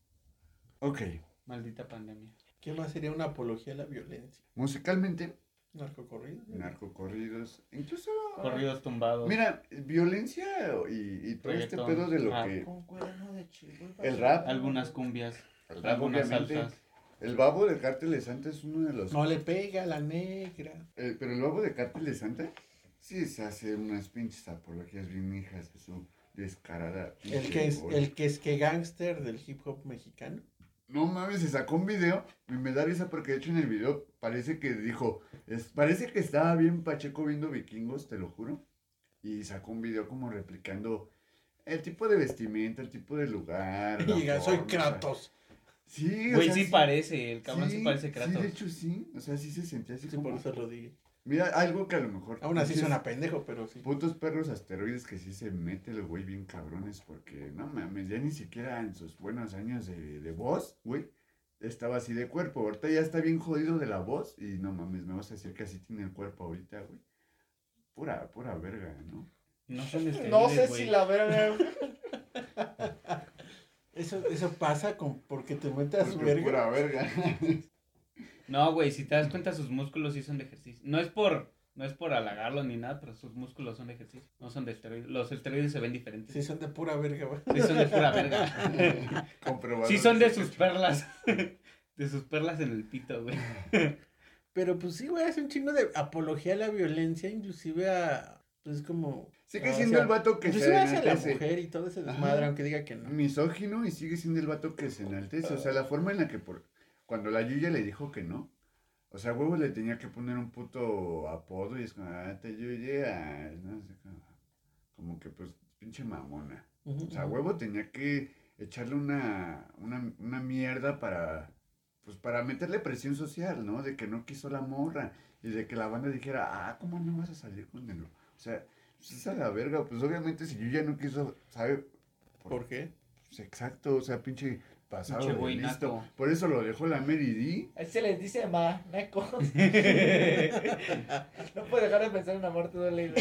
Ok, Maldita pandemia. ¿Qué más sería una apología a la violencia? musicalmente, Narcocorrido. narcocorridos, incluso... Corridos tumbados. Mira, violencia y, y todo este Reggaetón, pedo de lo rap. que... Con cuerno de chivo. El rap. Algunas cumbias, el rap, algunas obviamente, salsas. El babo de Cártel de Santa es uno de los... No le pega a la negra. Eh, pero el babo de Cártel de Santa sí se hace unas pinches apologías bien hijas de su descarada. El que es, el que es que gángster del hip hop mexicano. No mames, se sacó un video y me da risa porque de hecho en el video parece que dijo, es, parece que estaba bien Pacheco viendo vikingos, te lo juro. Y sacó un video como replicando el tipo de vestimenta, el tipo de lugar. Y diga, soy Kratos. Sí, o Güey, sea, sí parece, el cabrón sí, parece Sí, Kratos. de hecho sí, o sea, sí se sentía así Sí, como... por eso lo dije. Mira, algo que a lo mejor... Aún así suena pendejo, pero sí. Putos perros asteroides que sí se mete el güey bien cabrones porque, no mames, ya ni siquiera en sus buenos años de, de voz, güey, estaba así de cuerpo. Ahorita ya está bien jodido de la voz y no mames, me vas a decir que así tiene el cuerpo ahorita, güey. Pura, pura verga, ¿no? No son No sé si la verga. Eso, eso pasa con porque te metes Porque verga. pura verga. No, güey, si te das cuenta, sus músculos sí son de ejercicio. No es por, no es por halagarlo ni nada, pero sus músculos son de ejercicio. No son de esteroides. Los esteroides se ven diferentes. Sí, son de pura verga, güey. Sí son de pura verga. Comprobado. Sí son de sus perlas. De sus perlas en el pito, güey. Pero pues sí, güey, hace un chingo de apología a la violencia, inclusive a. Pues como. Sigue siendo sea, el vato que se Inclusive hacia la enaltece. mujer y todo ese Ajá. desmadre, aunque diga que no. Misógino y sigue siendo el vato que se enaltece. O sea, la forma en la que por... cuando la Yuya le dijo que no, o sea, huevo le tenía que poner un puto apodo y es como, ah, te Yuya, no sé, como, que pues pinche mamona. O sea, huevo tenía que echarle una, una, una mierda para, pues para meterle presión social, ¿no? De que no quiso la morra y de que la banda dijera, ah, ¿cómo no vas a salir con él? O sea, pues es a la verga, pues obviamente si Yuya no quiso, ¿sabe? ¿Por qué? Pues exacto, o sea, pinche pasado Pinche de listo. naco. Por eso lo dejó la Mary D. Ahí se les dice ma, naco. no puedo dejar de pensar en amor todo el.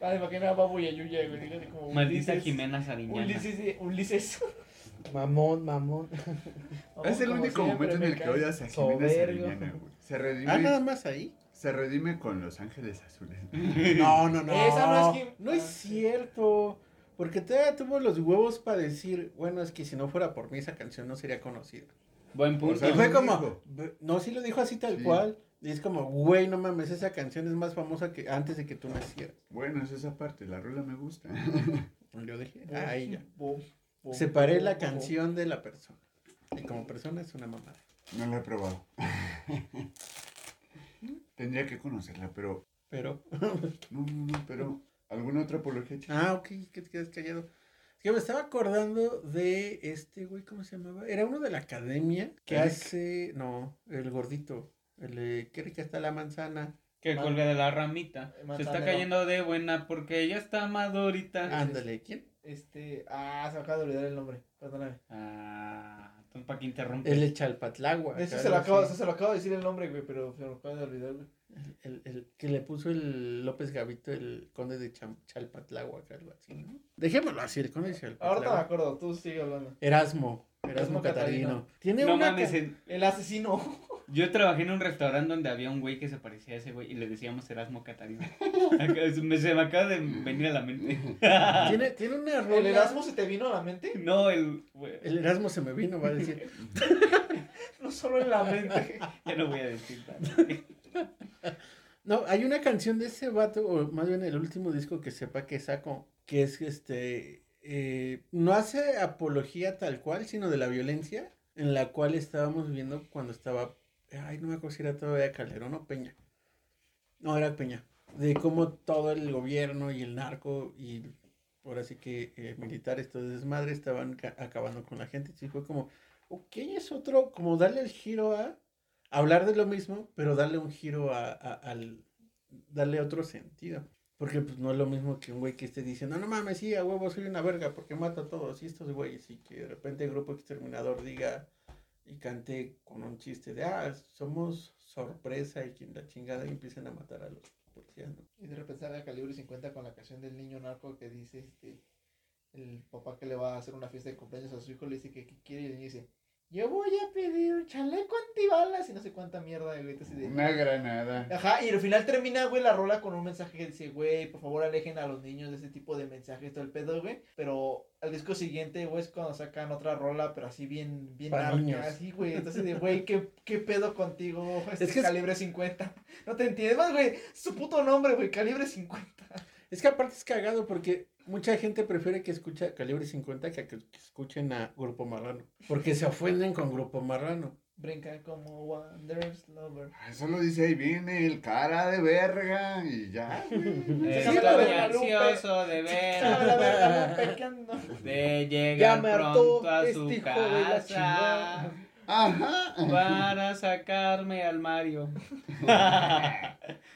Ah, me imagino a Babu y a Yuya, güey. como Maldita. Jimena Sariñana. Ulises, Ulises. Mamón, mamón. es el único momento en el que odias a Jimena. Sariñana, güey. Se redime, Ah, nada más ahí. Se redime con Los Ángeles Azules. No, no, no. Esa no es Kim- No es cierto. Porque todavía tuvo los huevos para decir, bueno, es que si no fuera por mí esa canción no sería conocida. Buen O punto. sea, Y fue como, dijo. "Ve- no, sí lo dijo así tal Sí. cual. Y es como, güey, no mames, esa canción es más famosa que antes de que tú nacieras. Bueno, es esa parte, la rola me gusta. Yo dije, ahí ya. Separé la canción de la persona. Y como persona es una mamada. No la he probado. Tendría que conocerla, pero. Pero, No, no, no, pero. ¿Alguna otra apología, chica? ah, ok, que te quedas callado. Es que me estaba acordando de este güey, ¿cómo se llamaba? Era uno de la academia que Eric. hace, no, el gordito. El de, qué rica está la manzana. Que Man- cuelga de la ramita. Se está Manzanero. cayendo de buena porque ella está madurita. Ándale, ¿quién? Este, ah, se me acaba de olvidar el nombre. Perdóname. Ah, entonces para qué interrumpe. El Chalpatlagua. Ese algo se lo acabo, se lo acabo de decir el nombre, güey, pero se me acaba de olvidar, güey. El, el que le puso el López Gavito, el conde de Cham- Chalpatláhuac, algo así, ¿no? Dejémoslo así, el conde de Ahorita me Chalpatláhuac. acuerdo, tú sigue hablando. Erasmo, Erasmo Erasmo Catarino. Catarino. Tiene No una mames, ca- El asesino. Yo trabajé en un restaurante donde había un güey que se parecía a ese güey y le decíamos Erasmo Catarino. Me- se me acaba de venir a la mente. Tiene, tiene una ¿El. Erasmo se te vino a la mente? No, el. güey, El Erasmo se me vino, va a decir. No solo en la mente. Ya no voy a decir nada. No, hay una canción de ese vato, o más bien el último disco que sepa que sacó, que es este. eh, no hace apología tal cual, sino de la violencia en la cual estábamos viviendo cuando estaba. Ay, no me acuerdo si era todavía Calderón o Peña. No, era Peña. De cómo todo el gobierno y el narco y ahora sí que eh, militares, todo desmadre, estaban ca- acabando con la gente. Sí, fue como, ok, es otro, como darle el giro a hablar de lo mismo, pero darle un giro a, al, darle otro sentido. Porque pues no es lo mismo que un güey que esté diciendo, no mames, sí, a huevo soy una verga porque mato a todos y estos güeyes y que de repente el grupo exterminador diga y cante con un chiste de, ah, somos sorpresa y quien la chingada y empiecen a matar a los policías, ¿no? Y de repente sale a calibre 50 con la canción del niño narco que dice este el papá que le va a hacer una fiesta de cumpleaños a su hijo le dice que, que quiere y le dice yo voy a pedir un chaleco antibalas y no sé cuánta mierda güey así de Una granada. Ajá, y al final termina, güey, la rola con un mensaje que dice, güey, por favor alejen a los niños de ese tipo de mensajes, todo el pedo, güey. Pero al disco siguiente, güey, es cuando sacan otra rola, pero así bien, bien niños. así, güey. Entonces, de, güey, ¿qué, ¿qué pedo contigo? Este Es que es- calibre 50. No te entiendes, más, güey, su puto nombre, güey, calibre 50. Es que aparte es cagado porque mucha gente prefiere que escuche Calibre 50 que, que escuchen a Grupo Marrano. Porque se ofenden con Grupo Marrano. Brinca como Wanderers Lover. Ah, Solo dice ahí viene el cara de verga y ya. Estoy Estoy ansioso de ver. De llegar pronto a este su casa. Ajá. Para sacarme al Mario.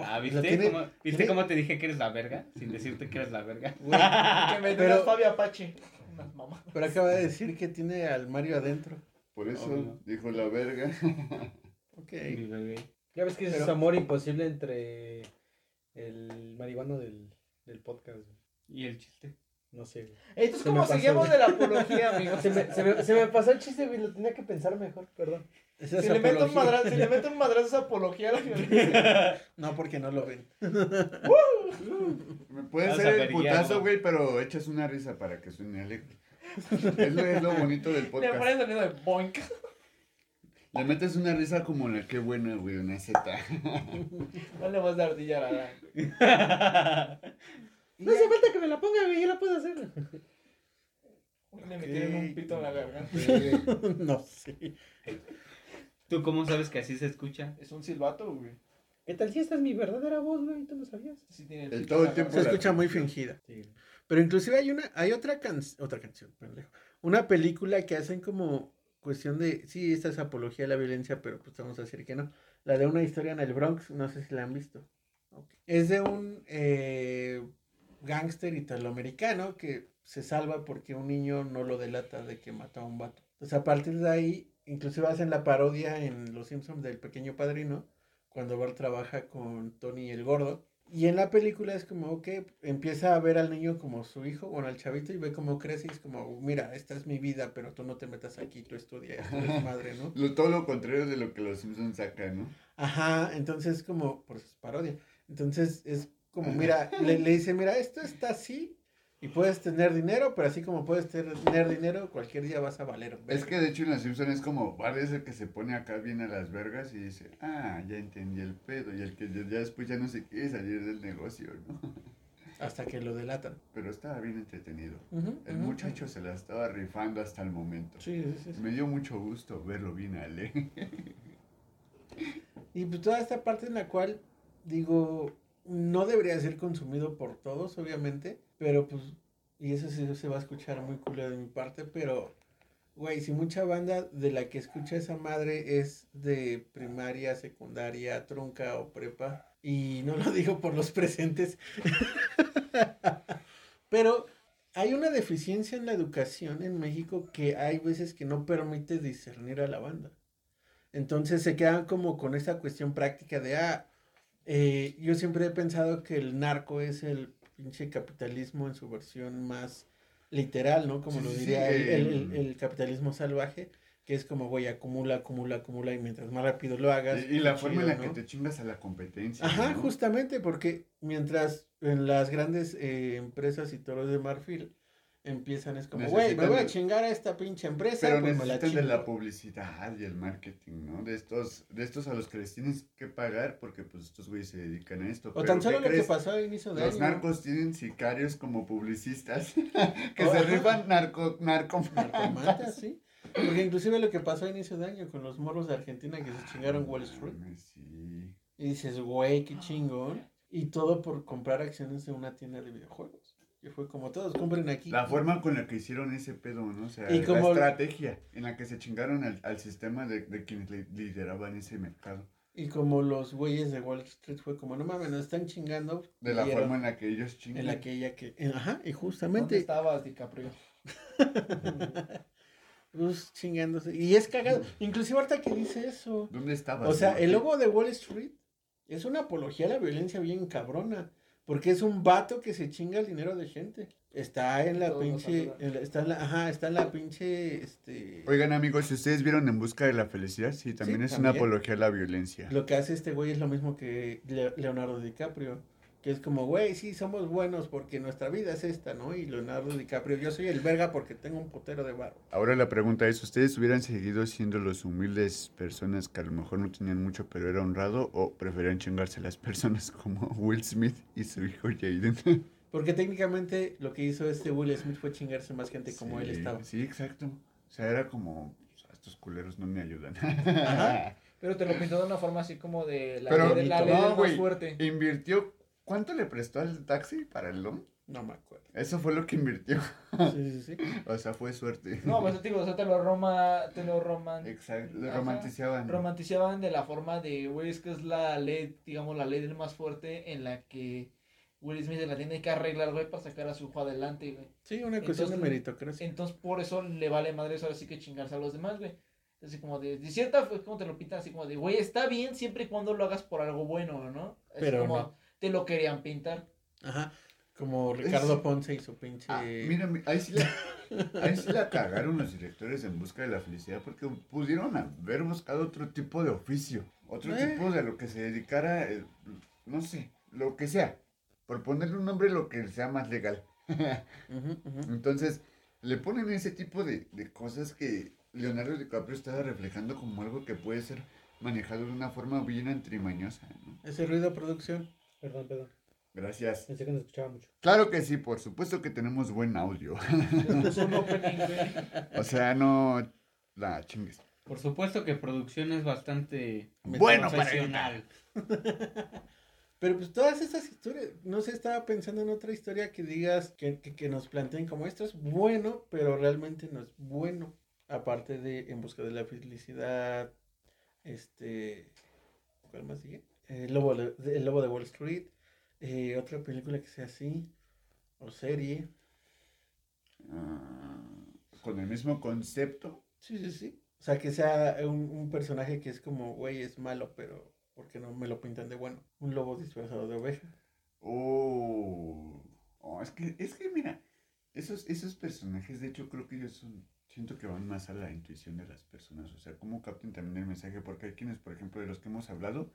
Ah, ¿viste? tiene- cómo, ¿Viste tiene- cómo te dije que eres la verga? Sin decirte que eres la verga. Güey, Que me Pero- Fabio Apache. Pero acaba de decir que tiene al Mario adentro. Por eso Obvio. dijo la verga. Ok. Mi bebé. Ya ves que es Pero- amor imposible entre el marihuano del, del podcast. güey. ¿Y el chiste? No sé. güey. Entonces, Se me ¿cómo pasó, seguimos de la apología, amigos? Se me, se, me, se me pasó el chiste, güey. Lo tenía que pensar mejor, perdón. Es Si le, meto un apología. madrazo, si le meto un madrazo esa apología a la violencia. No, porque no lo ven. Me puede ser el putazo, güey, pero echas una risa para que suene alegre. Es lo, es lo bonito del Le podcast. pones sonido de boink. Le metes una risa como la que buena, güey, una Z. No le vas a ardilla a la No hace falta que me la ponga, güey. Yo la puedo hacer. Le metieron un pito en la garganta. no sé. ¿Tú cómo sabes que así se escucha? Es un silbato, güey. ¿Qué tal si esta es mi verdadera voz, güey? ¿Tú no sabías? Sí tiene El pito todo en el tiempo Se escucha muy fingida. Sí. Pero inclusive hay una, hay otra canción, otra canción, pendejo. Una película que hacen como cuestión de, sí, esta es apología a la violencia, pero pues vamos a decir que no. La de una historia en el Bronx, no sé si la han visto. Es de un eh, gángster italoamericano que se salva porque un niño no lo delata de que mató a un vato. Entonces a partir de ahí, inclusive hacen la parodia en Los Simpsons del pequeño padrino, cuando Bart trabaja con Tony el gordo. Y en la película es como que empieza a ver al niño como su hijo, bueno, al chavito, y ve cómo crece y es como, mira, esta es mi vida, pero tú no te metas aquí, tú estudias, tú eres madre, ¿no? Lo, todo lo contrario de lo que los Simpsons sacan, ¿no? Ajá, entonces como, por eso es parodia. Entonces es como, mira, le, le dice, mira, esto está así y puedes tener dinero, pero así como puedes tener dinero, cualquier día vas a valer. Es que de hecho en los Simpsons es como Bart es el que se pone acá bien a las vergas y dice, ah, ya entendí el pedo. Y el que ya después ya no se quiere salir del negocio, ¿no? Hasta que lo delatan. Pero estaba bien entretenido. El muchacho se la estaba rifando hasta el momento. Sí, sí, sí. Me dio mucho gusto verlo bien alegre. Y pues toda esta parte en la cual, digo, no debería ser consumido por todos, obviamente, pero pues, y eso sí se va a escuchar muy culo de mi parte, pero, güey, si mucha banda de la que escucha esa madre es de primaria, secundaria, trunca o prepa, y no lo digo por los presentes, pero hay una deficiencia en la educación en México que hay veces que no permite discernir a la banda. Entonces se quedan como con esa cuestión práctica de, ah, eh, yo siempre he pensado que el narco es el pinche capitalismo en su versión más literal, ¿no? Como Sí, lo diría sí, el, el- el- el- el capitalismo salvaje, que es como, güey, acumula, acumula, acumula, y mientras más rápido lo hagas. Y, y la forma en la que te chingas a la competencia. Ajá, ¿no? justamente, porque mientras en las grandes eh, empresas y toros de marfil empiezan, es como, güey, me Necesitan voy a chingar a esta pinche empresa, Pero pues me la necesitan de la publicidad y el marketing, ¿no? De estos, de estos a los que les tienes que pagar porque pues estos güeyes se dedican a esto. O Pero, tan ¿qué solo lo que pasó a inicio de Los año. narcos tienen sicarios como publicistas que Oh, se ajá. rifan narco. Narcomantas, sí. Porque inclusive lo que pasó a inicio de año con los morros de Argentina que se chingaron Wall Street. Sí. Y dices, güey, qué chingón. Y todo por comprar acciones de una tienda de videojuegos. Que fue como todos compren aquí. La forma con la que hicieron ese pedo, ¿no? O sea, Y como- la estrategia en la que se chingaron al, al sistema de, de quienes li- lideraban ese mercado. Y como los güeyes de Wall Street fue como, no mames, nos están chingando. De la forma en la que ellos chingan. en la que ella que. en- ajá, y ¿Dónde justamente. estabas, DiCaprio? Pues chingándose. Y es cagado. Inclusive ahorita que dice eso. ¿Dónde estabas? O sea, no? el logo de Wall Street es una apología a la violencia bien cabrona. Porque es un vato que se chinga el dinero de gente. Está en la pinche. saludan. en la- está en la, ajá, está en la pinche. Este. Oigan amigos, si ustedes vieron En Busca de la Felicidad, sí, también Sí, es una apología a la violencia. Lo que hace este güey es lo mismo que Le- Leonardo DiCaprio. Que es como, güey, sí, somos buenos porque nuestra vida es esta, ¿no? Y Leonardo DiCaprio, yo soy el verga porque tengo un potero de barro. Ahora la pregunta es, ¿ustedes hubieran seguido siendo los humildes personas que a lo mejor no tenían mucho pero era honrado o preferían chingarse a las personas como Will Smith y su hijo Jaden? Porque técnicamente lo que hizo este Will Smith fue chingarse más gente como él estaba. Sí, exacto. O sea, era como, "Pues, estos culeros no me ayudan. Ajá. Pero te lo pintó de una forma así como de la Pero, ley, de- la ley no, del más güey, fuerte. Invirtió, ¿cuánto le prestó al taxi para el loan? No me acuerdo. Eso fue lo que invirtió. Sí, sí, sí. O sea, fue suerte. No, pues te digo, o sea, te lo roma, te lo roman, Exacto, lo romantizaban. romantizaban de la forma de, güey, es que es la ley, digamos, la ley del más fuerte en la que Will Smith se la tiene que arreglar, güey, para sacar a su hijo adelante, güey. Sí, una cuestión de Entonces- meritocracia. Entonces, por eso le vale madre eso, ahora sí que chingarse a los demás, güey. Así como de, de cierta, pues, como te lo pintan, así como de, güey, está bien siempre y cuando lo hagas por algo bueno, ¿no? Así Pero como no. Te lo querían pintar. Ajá. Como Ricardo Es- Ponce y su pinche. Ah, mira, mi- ahí sí, la, ahí sí la cagaron los directores en busca de la felicidad porque pudieron haber buscado otro tipo de oficio, otro Eh. tipo de lo que se dedicara, eh, no sé, lo que sea, por ponerle un nombre lo que sea más legal. Entonces, le ponen ese tipo de, de cosas que Leonardo DiCaprio estaba reflejando como algo que puede ser manejado de una forma bien antrimañosa, ¿no? Ese ruido producción. Perdón, perdón. Gracias. Pensé que no escuchaba mucho. Claro que sí, por supuesto que tenemos buen audio. O sea, no la chingues. Por supuesto que producción es bastante Bueno para profesional. Pero pues todas esas historias, no sé, estaba pensando en otra historia que digas, que, que, que nos planteen como esto es bueno, pero realmente no es bueno. Aparte de En Busca de la Felicidad, este, ¿cuál más sigue? El Lobo de, El Lobo de Wall Street, eh, otra película que sea así, o serie. Ah, con el mismo concepto. Sí, sí, sí. O sea, que sea un, un personaje que es como, güey, es malo, pero ¿por qué no me lo pintan de bueno? Un lobo disfrazado de oveja. Oh, oh, es que, es que mira, esos, esos personajes, de hecho, creo que ellos son, siento que van más a la intuición de las personas, o sea, cómo capten también el mensaje, porque hay quienes, por ejemplo, de los que hemos hablado,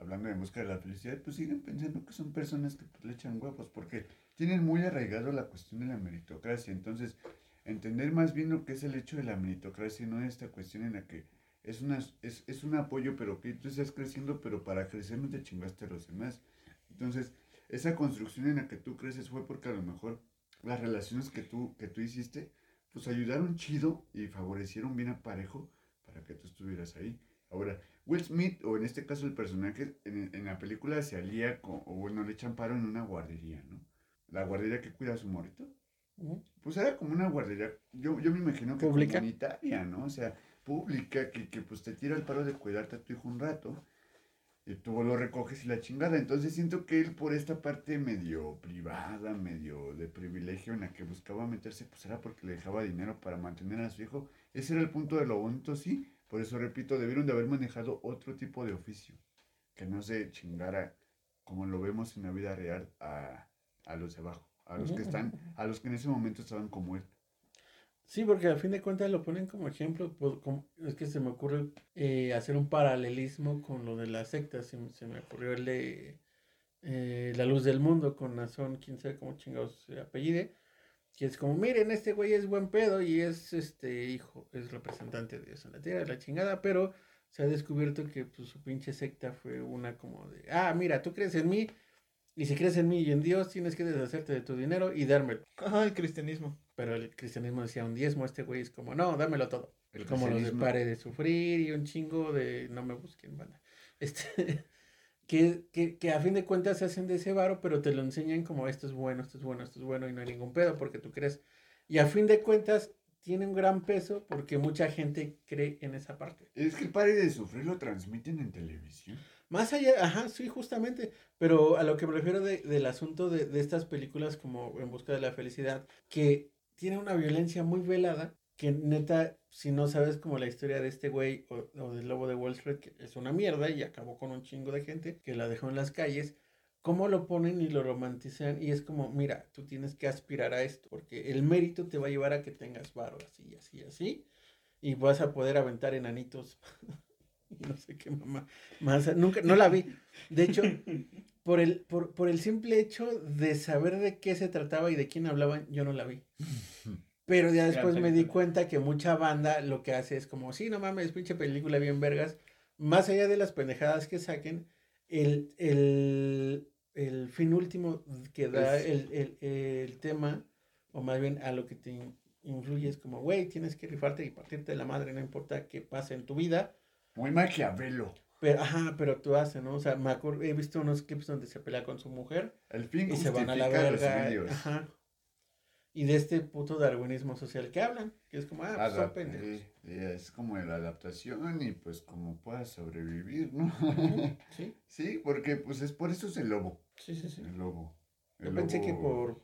hablando de busca de la felicidad, pues siguen pensando que son personas que pues, le echan huevos, porque tienen muy arraigado la cuestión de la meritocracia, entonces, entender más bien lo que es el hecho de la meritocracia, y no esta cuestión en la que es, una, es, es un apoyo, pero que tú estás creciendo, pero para crecer no te chingaste a los demás. Entonces, esa construcción en la que tú creces fue porque a lo mejor las relaciones que tú, que tú hiciste, pues ayudaron chido y favorecieron bien a parejo para que tú estuvieras ahí. Ahora, Will Smith, o en este caso el personaje, en, en la película se alía con, o bueno, le echan paro en una guardería, ¿no? La guardería que cuida a su morrito. Pues era como una guardería, yo, yo me imagino que ¿Pública? comunitaria, ¿no? O sea, pública, que, que pues te tira el paro de cuidarte a tu hijo un rato, y tú lo recoges y la chingada. Entonces siento que él por esta parte medio privada, medio de privilegio en la que buscaba meterse, pues era porque le dejaba dinero para mantener a su hijo. Ese era el punto de lo bonito, sí. Por eso repito, debieron de haber manejado otro tipo de oficio, que no se chingara como lo vemos en la vida real a, a los de abajo, a los que están, a los que en ese momento estaban como él. Sí, porque al fin de cuentas lo ponen como ejemplo. pues, como- es que se me ocurre eh, hacer un paralelismo con lo de las sectas. Se, me- se me ocurrió el de eh, La Luz del Mundo con Nazón, quién sabe cómo chingados se apellide. Que es como, miren, este güey es buen pedo y es este hijo, es representante de Dios en la tierra, la chingada, pero se ha descubierto que pues, su pinche secta fue una como de, ah, mira, tú crees en mí, y si crees en mí y en Dios, tienes que deshacerte de tu dinero y dármelo. Ajá, el cristianismo. Pero el cristianismo decía un diezmo, este güey es como, no, dámelo todo. El Como los de pare de sufrir y un chingo de no me busquen, banda. Este, que, que, que a fin de cuentas se hacen de ese varo, pero te lo enseñan como esto es bueno, esto es bueno, esto es bueno y no hay ningún pedo porque tú crees. Y a fin de cuentas tiene un gran peso porque mucha gente cree en esa parte. Es que el padre de sufrir lo transmiten en televisión. Más allá, ajá, sí, justamente. Pero a lo que me refiero de- del asunto de, de estas películas como En Busca de la Felicidad, que tiene una violencia muy velada, que neta, si no sabes como la historia de este güey o, o del lobo de Wall Street, que es una mierda y acabó con un chingo de gente que la dejó en las calles, cómo lo ponen y lo romantizan y es como, mira, tú tienes que aspirar a esto, porque el mérito te va a llevar a que tengas varo, así, así, así, y vas a poder aventar enanitos. no sé qué mamá. Más, nunca, no la vi. De hecho, por el, por, por el simple hecho de saber de qué se trataba y de quién hablaban, yo no la vi. Pero ya después me di cuenta que mucha banda lo que hace es como, sí, no mames, pinche película bien vergas. Más allá de las pendejadas que saquen, el, el, el fin último que da el, el, el tema, o más bien a lo que te in- influye, es como, güey, tienes que rifarte y partirte de la madre, no importa qué pase en tu vida. Muy maquiavelo. Pero, ajá, pero tú haces, ¿no? O sea, me acuerdo, he visto unos clips donde se pelea con su mujer El fin y se van a la los verga. medios. Ajá. Y de este puto darwinismo social que hablan, que es como, ah, pues son pendejos. eh, eh, es como la adaptación y pues como puedas sobrevivir, ¿no? Sí, sí, porque pues es por eso es el lobo. sí, sí, sí. El lobo. Yo pensé que por.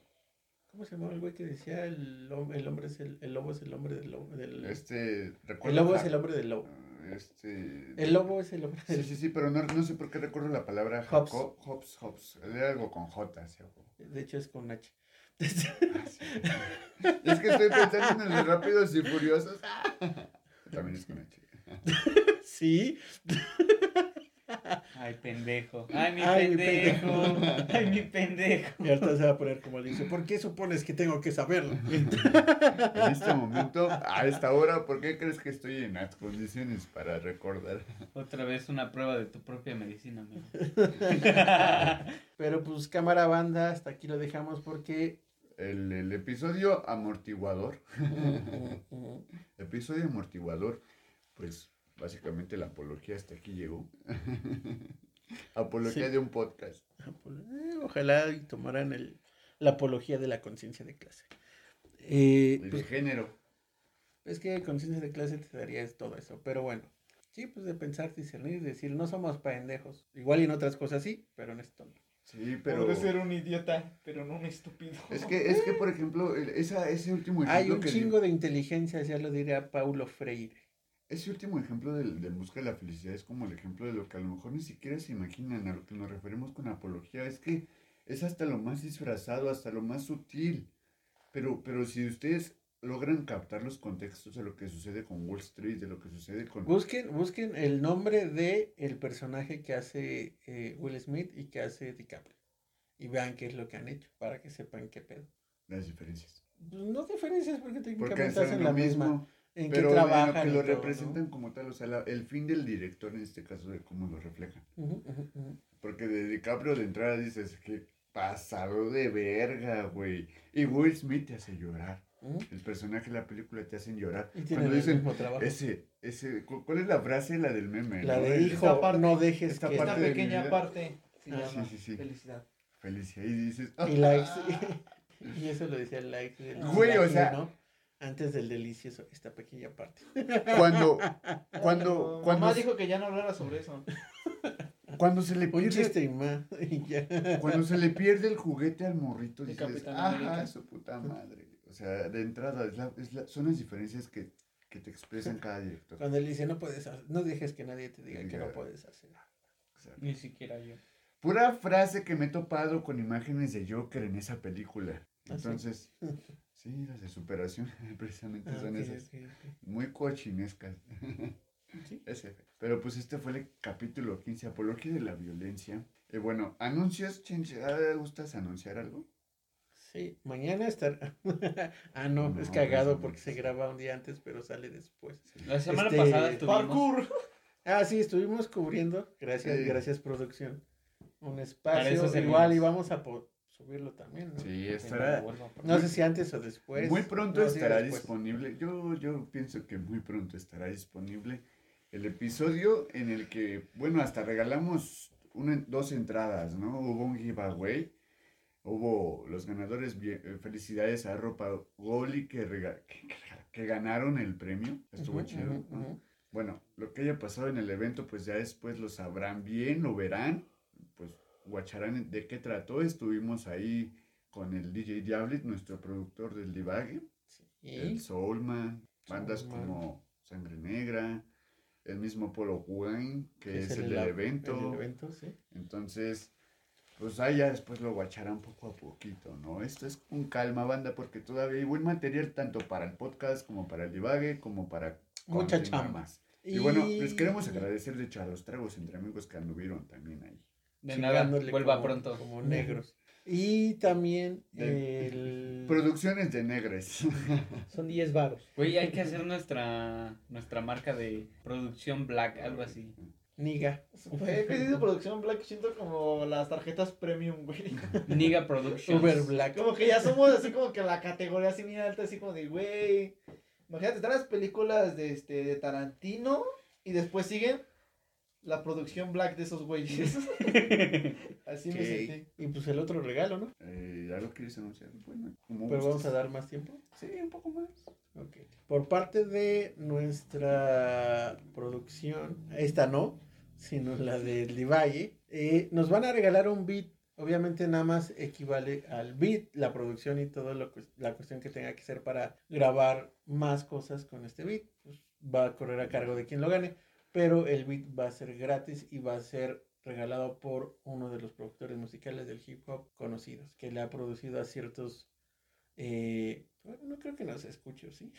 ¿Cómo se llamaba el güey que decía el, el hombre es el, el lobo es el hombre del lobo? Del, Este, el lobo es el hombre del lobo. Este... El lobo es el hombre Sí, del sí, sí, pero no, no sé por qué recuerdo la palabra Hobbes. Hobbes, Hobbes. Era algo con J, ¿sí? De hecho es con H. Es que estoy pensando en los rápidos y furiosos. También es con H. sí. Ay, pendejo. Ay, mi Ay, mi pendejo. Ay, mi pendejo. Y ahorita se va a poner como dice, ¿por qué supones que tengo que saberlo? En este momento, a esta hora, ¿por qué crees que estoy en las condiciones para recordar? Otra vez una prueba de tu propia medicina, amigo. Pero pues cámara banda, hasta aquí lo dejamos porque... El, el episodio amortiguador. Episodio amortiguador, pues básicamente la apología hasta aquí llegó. apología Sí. de un podcast. Eh, Ojalá y tomaran el, la apología de la conciencia de clase. Eh, Y de pues, género. es que conciencia de clase te daría todo eso, pero bueno. Sí, pues de pensar, discernir, decir, no somos pendejos. Igual y en otras cosas sí, pero en esto no. Sí, pero... Podré ser un idiota, pero no un estúpido. Es que, es que, por ejemplo, el- esa, ese último ejemplo Hay un que chingo de inteligencia, ya lo diría Paulo Freire. Ese último ejemplo del, del busca de la felicidad es como el ejemplo de lo que a lo mejor ni siquiera se imaginan a lo que nos referimos con apología. Es que es hasta lo más disfrazado, hasta lo más sutil. Pero, pero si ustedes logran captar los contextos de lo que sucede con Wall Street, de lo que sucede con... Busquen, busquen el nombre de el personaje que hace eh, Will Smith y que hace DiCaprio. Y vean qué es lo que han hecho, para que sepan qué pedo. las diferencias. No diferencias porque técnicamente hacen lo la mismo, misma. En pero qué en lo trabajan. que lo todo, ¿no? representan como tal, o sea, la- el fin del director en este caso de cómo lo reflejan. Porque de DiCaprio de entrada dices que pasado de verga, güey. Y Will Smith te hace llorar. Ujú. El personaje de la película te hacen llorar. Y tienen Cuando el dicen, mismo trabajo. ese, ese, cu- ¿cuál es la frase? La del meme. La ¿no? de hijo, esta parte- no dejes esta que... Esta parte mi pequeña parte se Ah, llama sí, sí, sí. felicidad. Felicia. Y dices, Y likes. y eso lo decía el like del Güey, o sea- ¿no? Antes del delicioso, esta pequeña parte. cuando, cuando, cuando, Mamá dijo que ya no hablara sobre eso. cuando se le Un pierde, chiste cuando se le pierde el juguete al morrito, dices, ajá, América". su puta madre. O sea, de entrada, es la- es la- son las diferencias que, que te expresan cada director. Cuando él dice, no puedes hacer, no dejes que nadie te diga que no puedes hacer. Exacto. Ni siquiera yo. Pura frase que me he topado con imágenes de Joker en esa película. Ah, sí. Entonces, sí, las de superación precisamente Ah, son esas. Muy cochinescas. Sí. Ese. Pero pues este fue el capítulo 15, Apología de la Violencia. Y bueno, anuncios, ¿te gustas anunciar algo? Sí, mañana estar. ah, no, No, es cagado porque se graba un día antes, pero sale después. La semana Este, pasada estuvimos. Parkour. Ah, sí, estuvimos cubriendo, gracias, Sí. gracias producción, un espacio. Igual y vamos a subirlo también, ¿no? Sí, estará. No sé si antes o después. Muy pronto No, estará después. disponible. Yo, yo pienso que muy pronto estará disponible el episodio en el que, bueno, hasta regalamos una, dos entradas, ¿no? Hubo un giveaway. Hubo los ganadores, eh, felicidades a Ropa Goli que, rega- que, que ganaron el premio. Estuvo chido. Bueno, lo que haya pasado en el evento, pues ya después lo sabrán bien, lo verán, pues guacharán de qué trató. Estuvimos ahí con el DJ Diablet, nuestro productor del divague, el Soulman, bandas Soulman. como Sangre Negra, el mismo Polo Wayne, que es, el, del evento. el evento, sí. Entonces, pues ahí ya después lo guacharán poco a poquito, ¿no? Esto es con calma, banda, porque todavía hay buen material tanto para el podcast como para el divague, como para Mucha chamba. más. Y, bueno, les queremos agradecer de hecho a los tragos entre amigos que anduvieron también ahí. De nada, vuelva como- pronto. Como negros. Y también De- el... Producciones de Negres. Son 10 varos. Güey, hay que hacer nuestra nuestra marca de producción black, algo así. Niga. Que dice producción Black siento como las tarjetas premium, güey. Niga Productions. Uber Black. Como que ya somos así como que la categoría así bien alta, así como de, güey. Imagínate, están las películas de, este, de Tarantino y después siguen la producción black de esos güeyes. así me sentí. Y pues el otro regalo, ¿no? Eh, ¿Ya lo quieres anunciar? Bueno, como Pero vamos a dar más tiempo. Sí, un poco más. Ok. Por parte de nuestra producción, esta no, sino la del Divalle, eh, nos van a regalar un beat. Obviamente nada más equivale al beat, la producción y todo lo que la cuestión que tenga que ser para grabar más cosas con este beat. Pues va a correr a cargo de quien lo gane, pero el beat va a ser gratis y va a ser regalado por uno de los productores musicales del hip hop conocidos, que le ha producido a ciertos eh, bueno, no creo que nos escuche, ¿sí?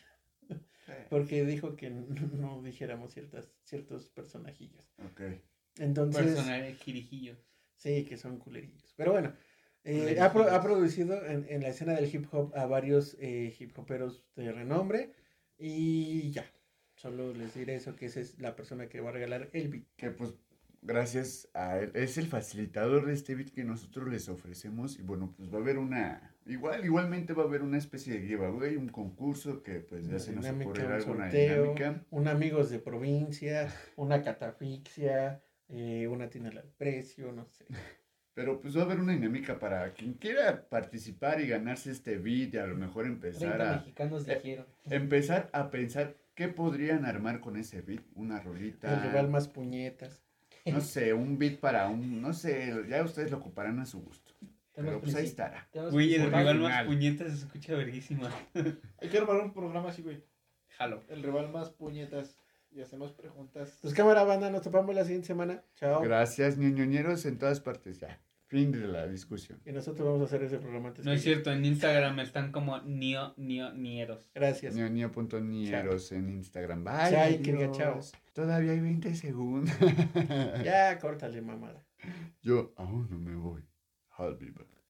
Porque dijo que no dijéramos ciertas, ciertos personajillos. Ok. Entonces, Personal girijillos. sí, que son culerillos. Pero bueno, eh, ha, pro- ha producido en, en la escena del hip hop a varios eh, hip hoperos de renombre. Y ya, solo les diré eso, que esa es la persona que va a regalar el beat. Que pues gracias a él, es el facilitador de este beat que nosotros les ofrecemos y bueno, pues va a haber una, igual, igualmente va a haber una especie de giveaway, un concurso que pues ya Una se nos dinámica, ocurrirá un alguna sorteo. dinámica. Un amigos de provincia, una catafixia, eh, una tienda al precio, no sé. Pero pues va a haber una dinámica para quien quiera participar y ganarse este beat y a lo mejor empezar 30 a, mexicanos eh, dijeron. empezar a pensar qué podrían armar con ese beat, una rolita. El rival más puñetas. no sé, un beat para un, no sé, ya ustedes lo ocuparán a su gusto. Pero pues ahí estará. Güey, el rival más puñetas se escucha verguísima. Hay que armar un programa así, güey. Jalo. El rival más puñetas. Y hacemos preguntas. Pues cámara banda, nos topamos la siguiente semana. Chao. Gracias, ñoñoñeros en todas partes ya. Fin de la discusión. Y nosotros vamos a hacer ese programa antes No es cierto, en Instagram están como nio, nio, nieros. Gracias. ñoño.nieros en Instagram. Bye. Chai, que diga adiós. chao. Todavía hay 20 segundos. Ya, córtale, mamada. Yo aún no me voy. حال بيبك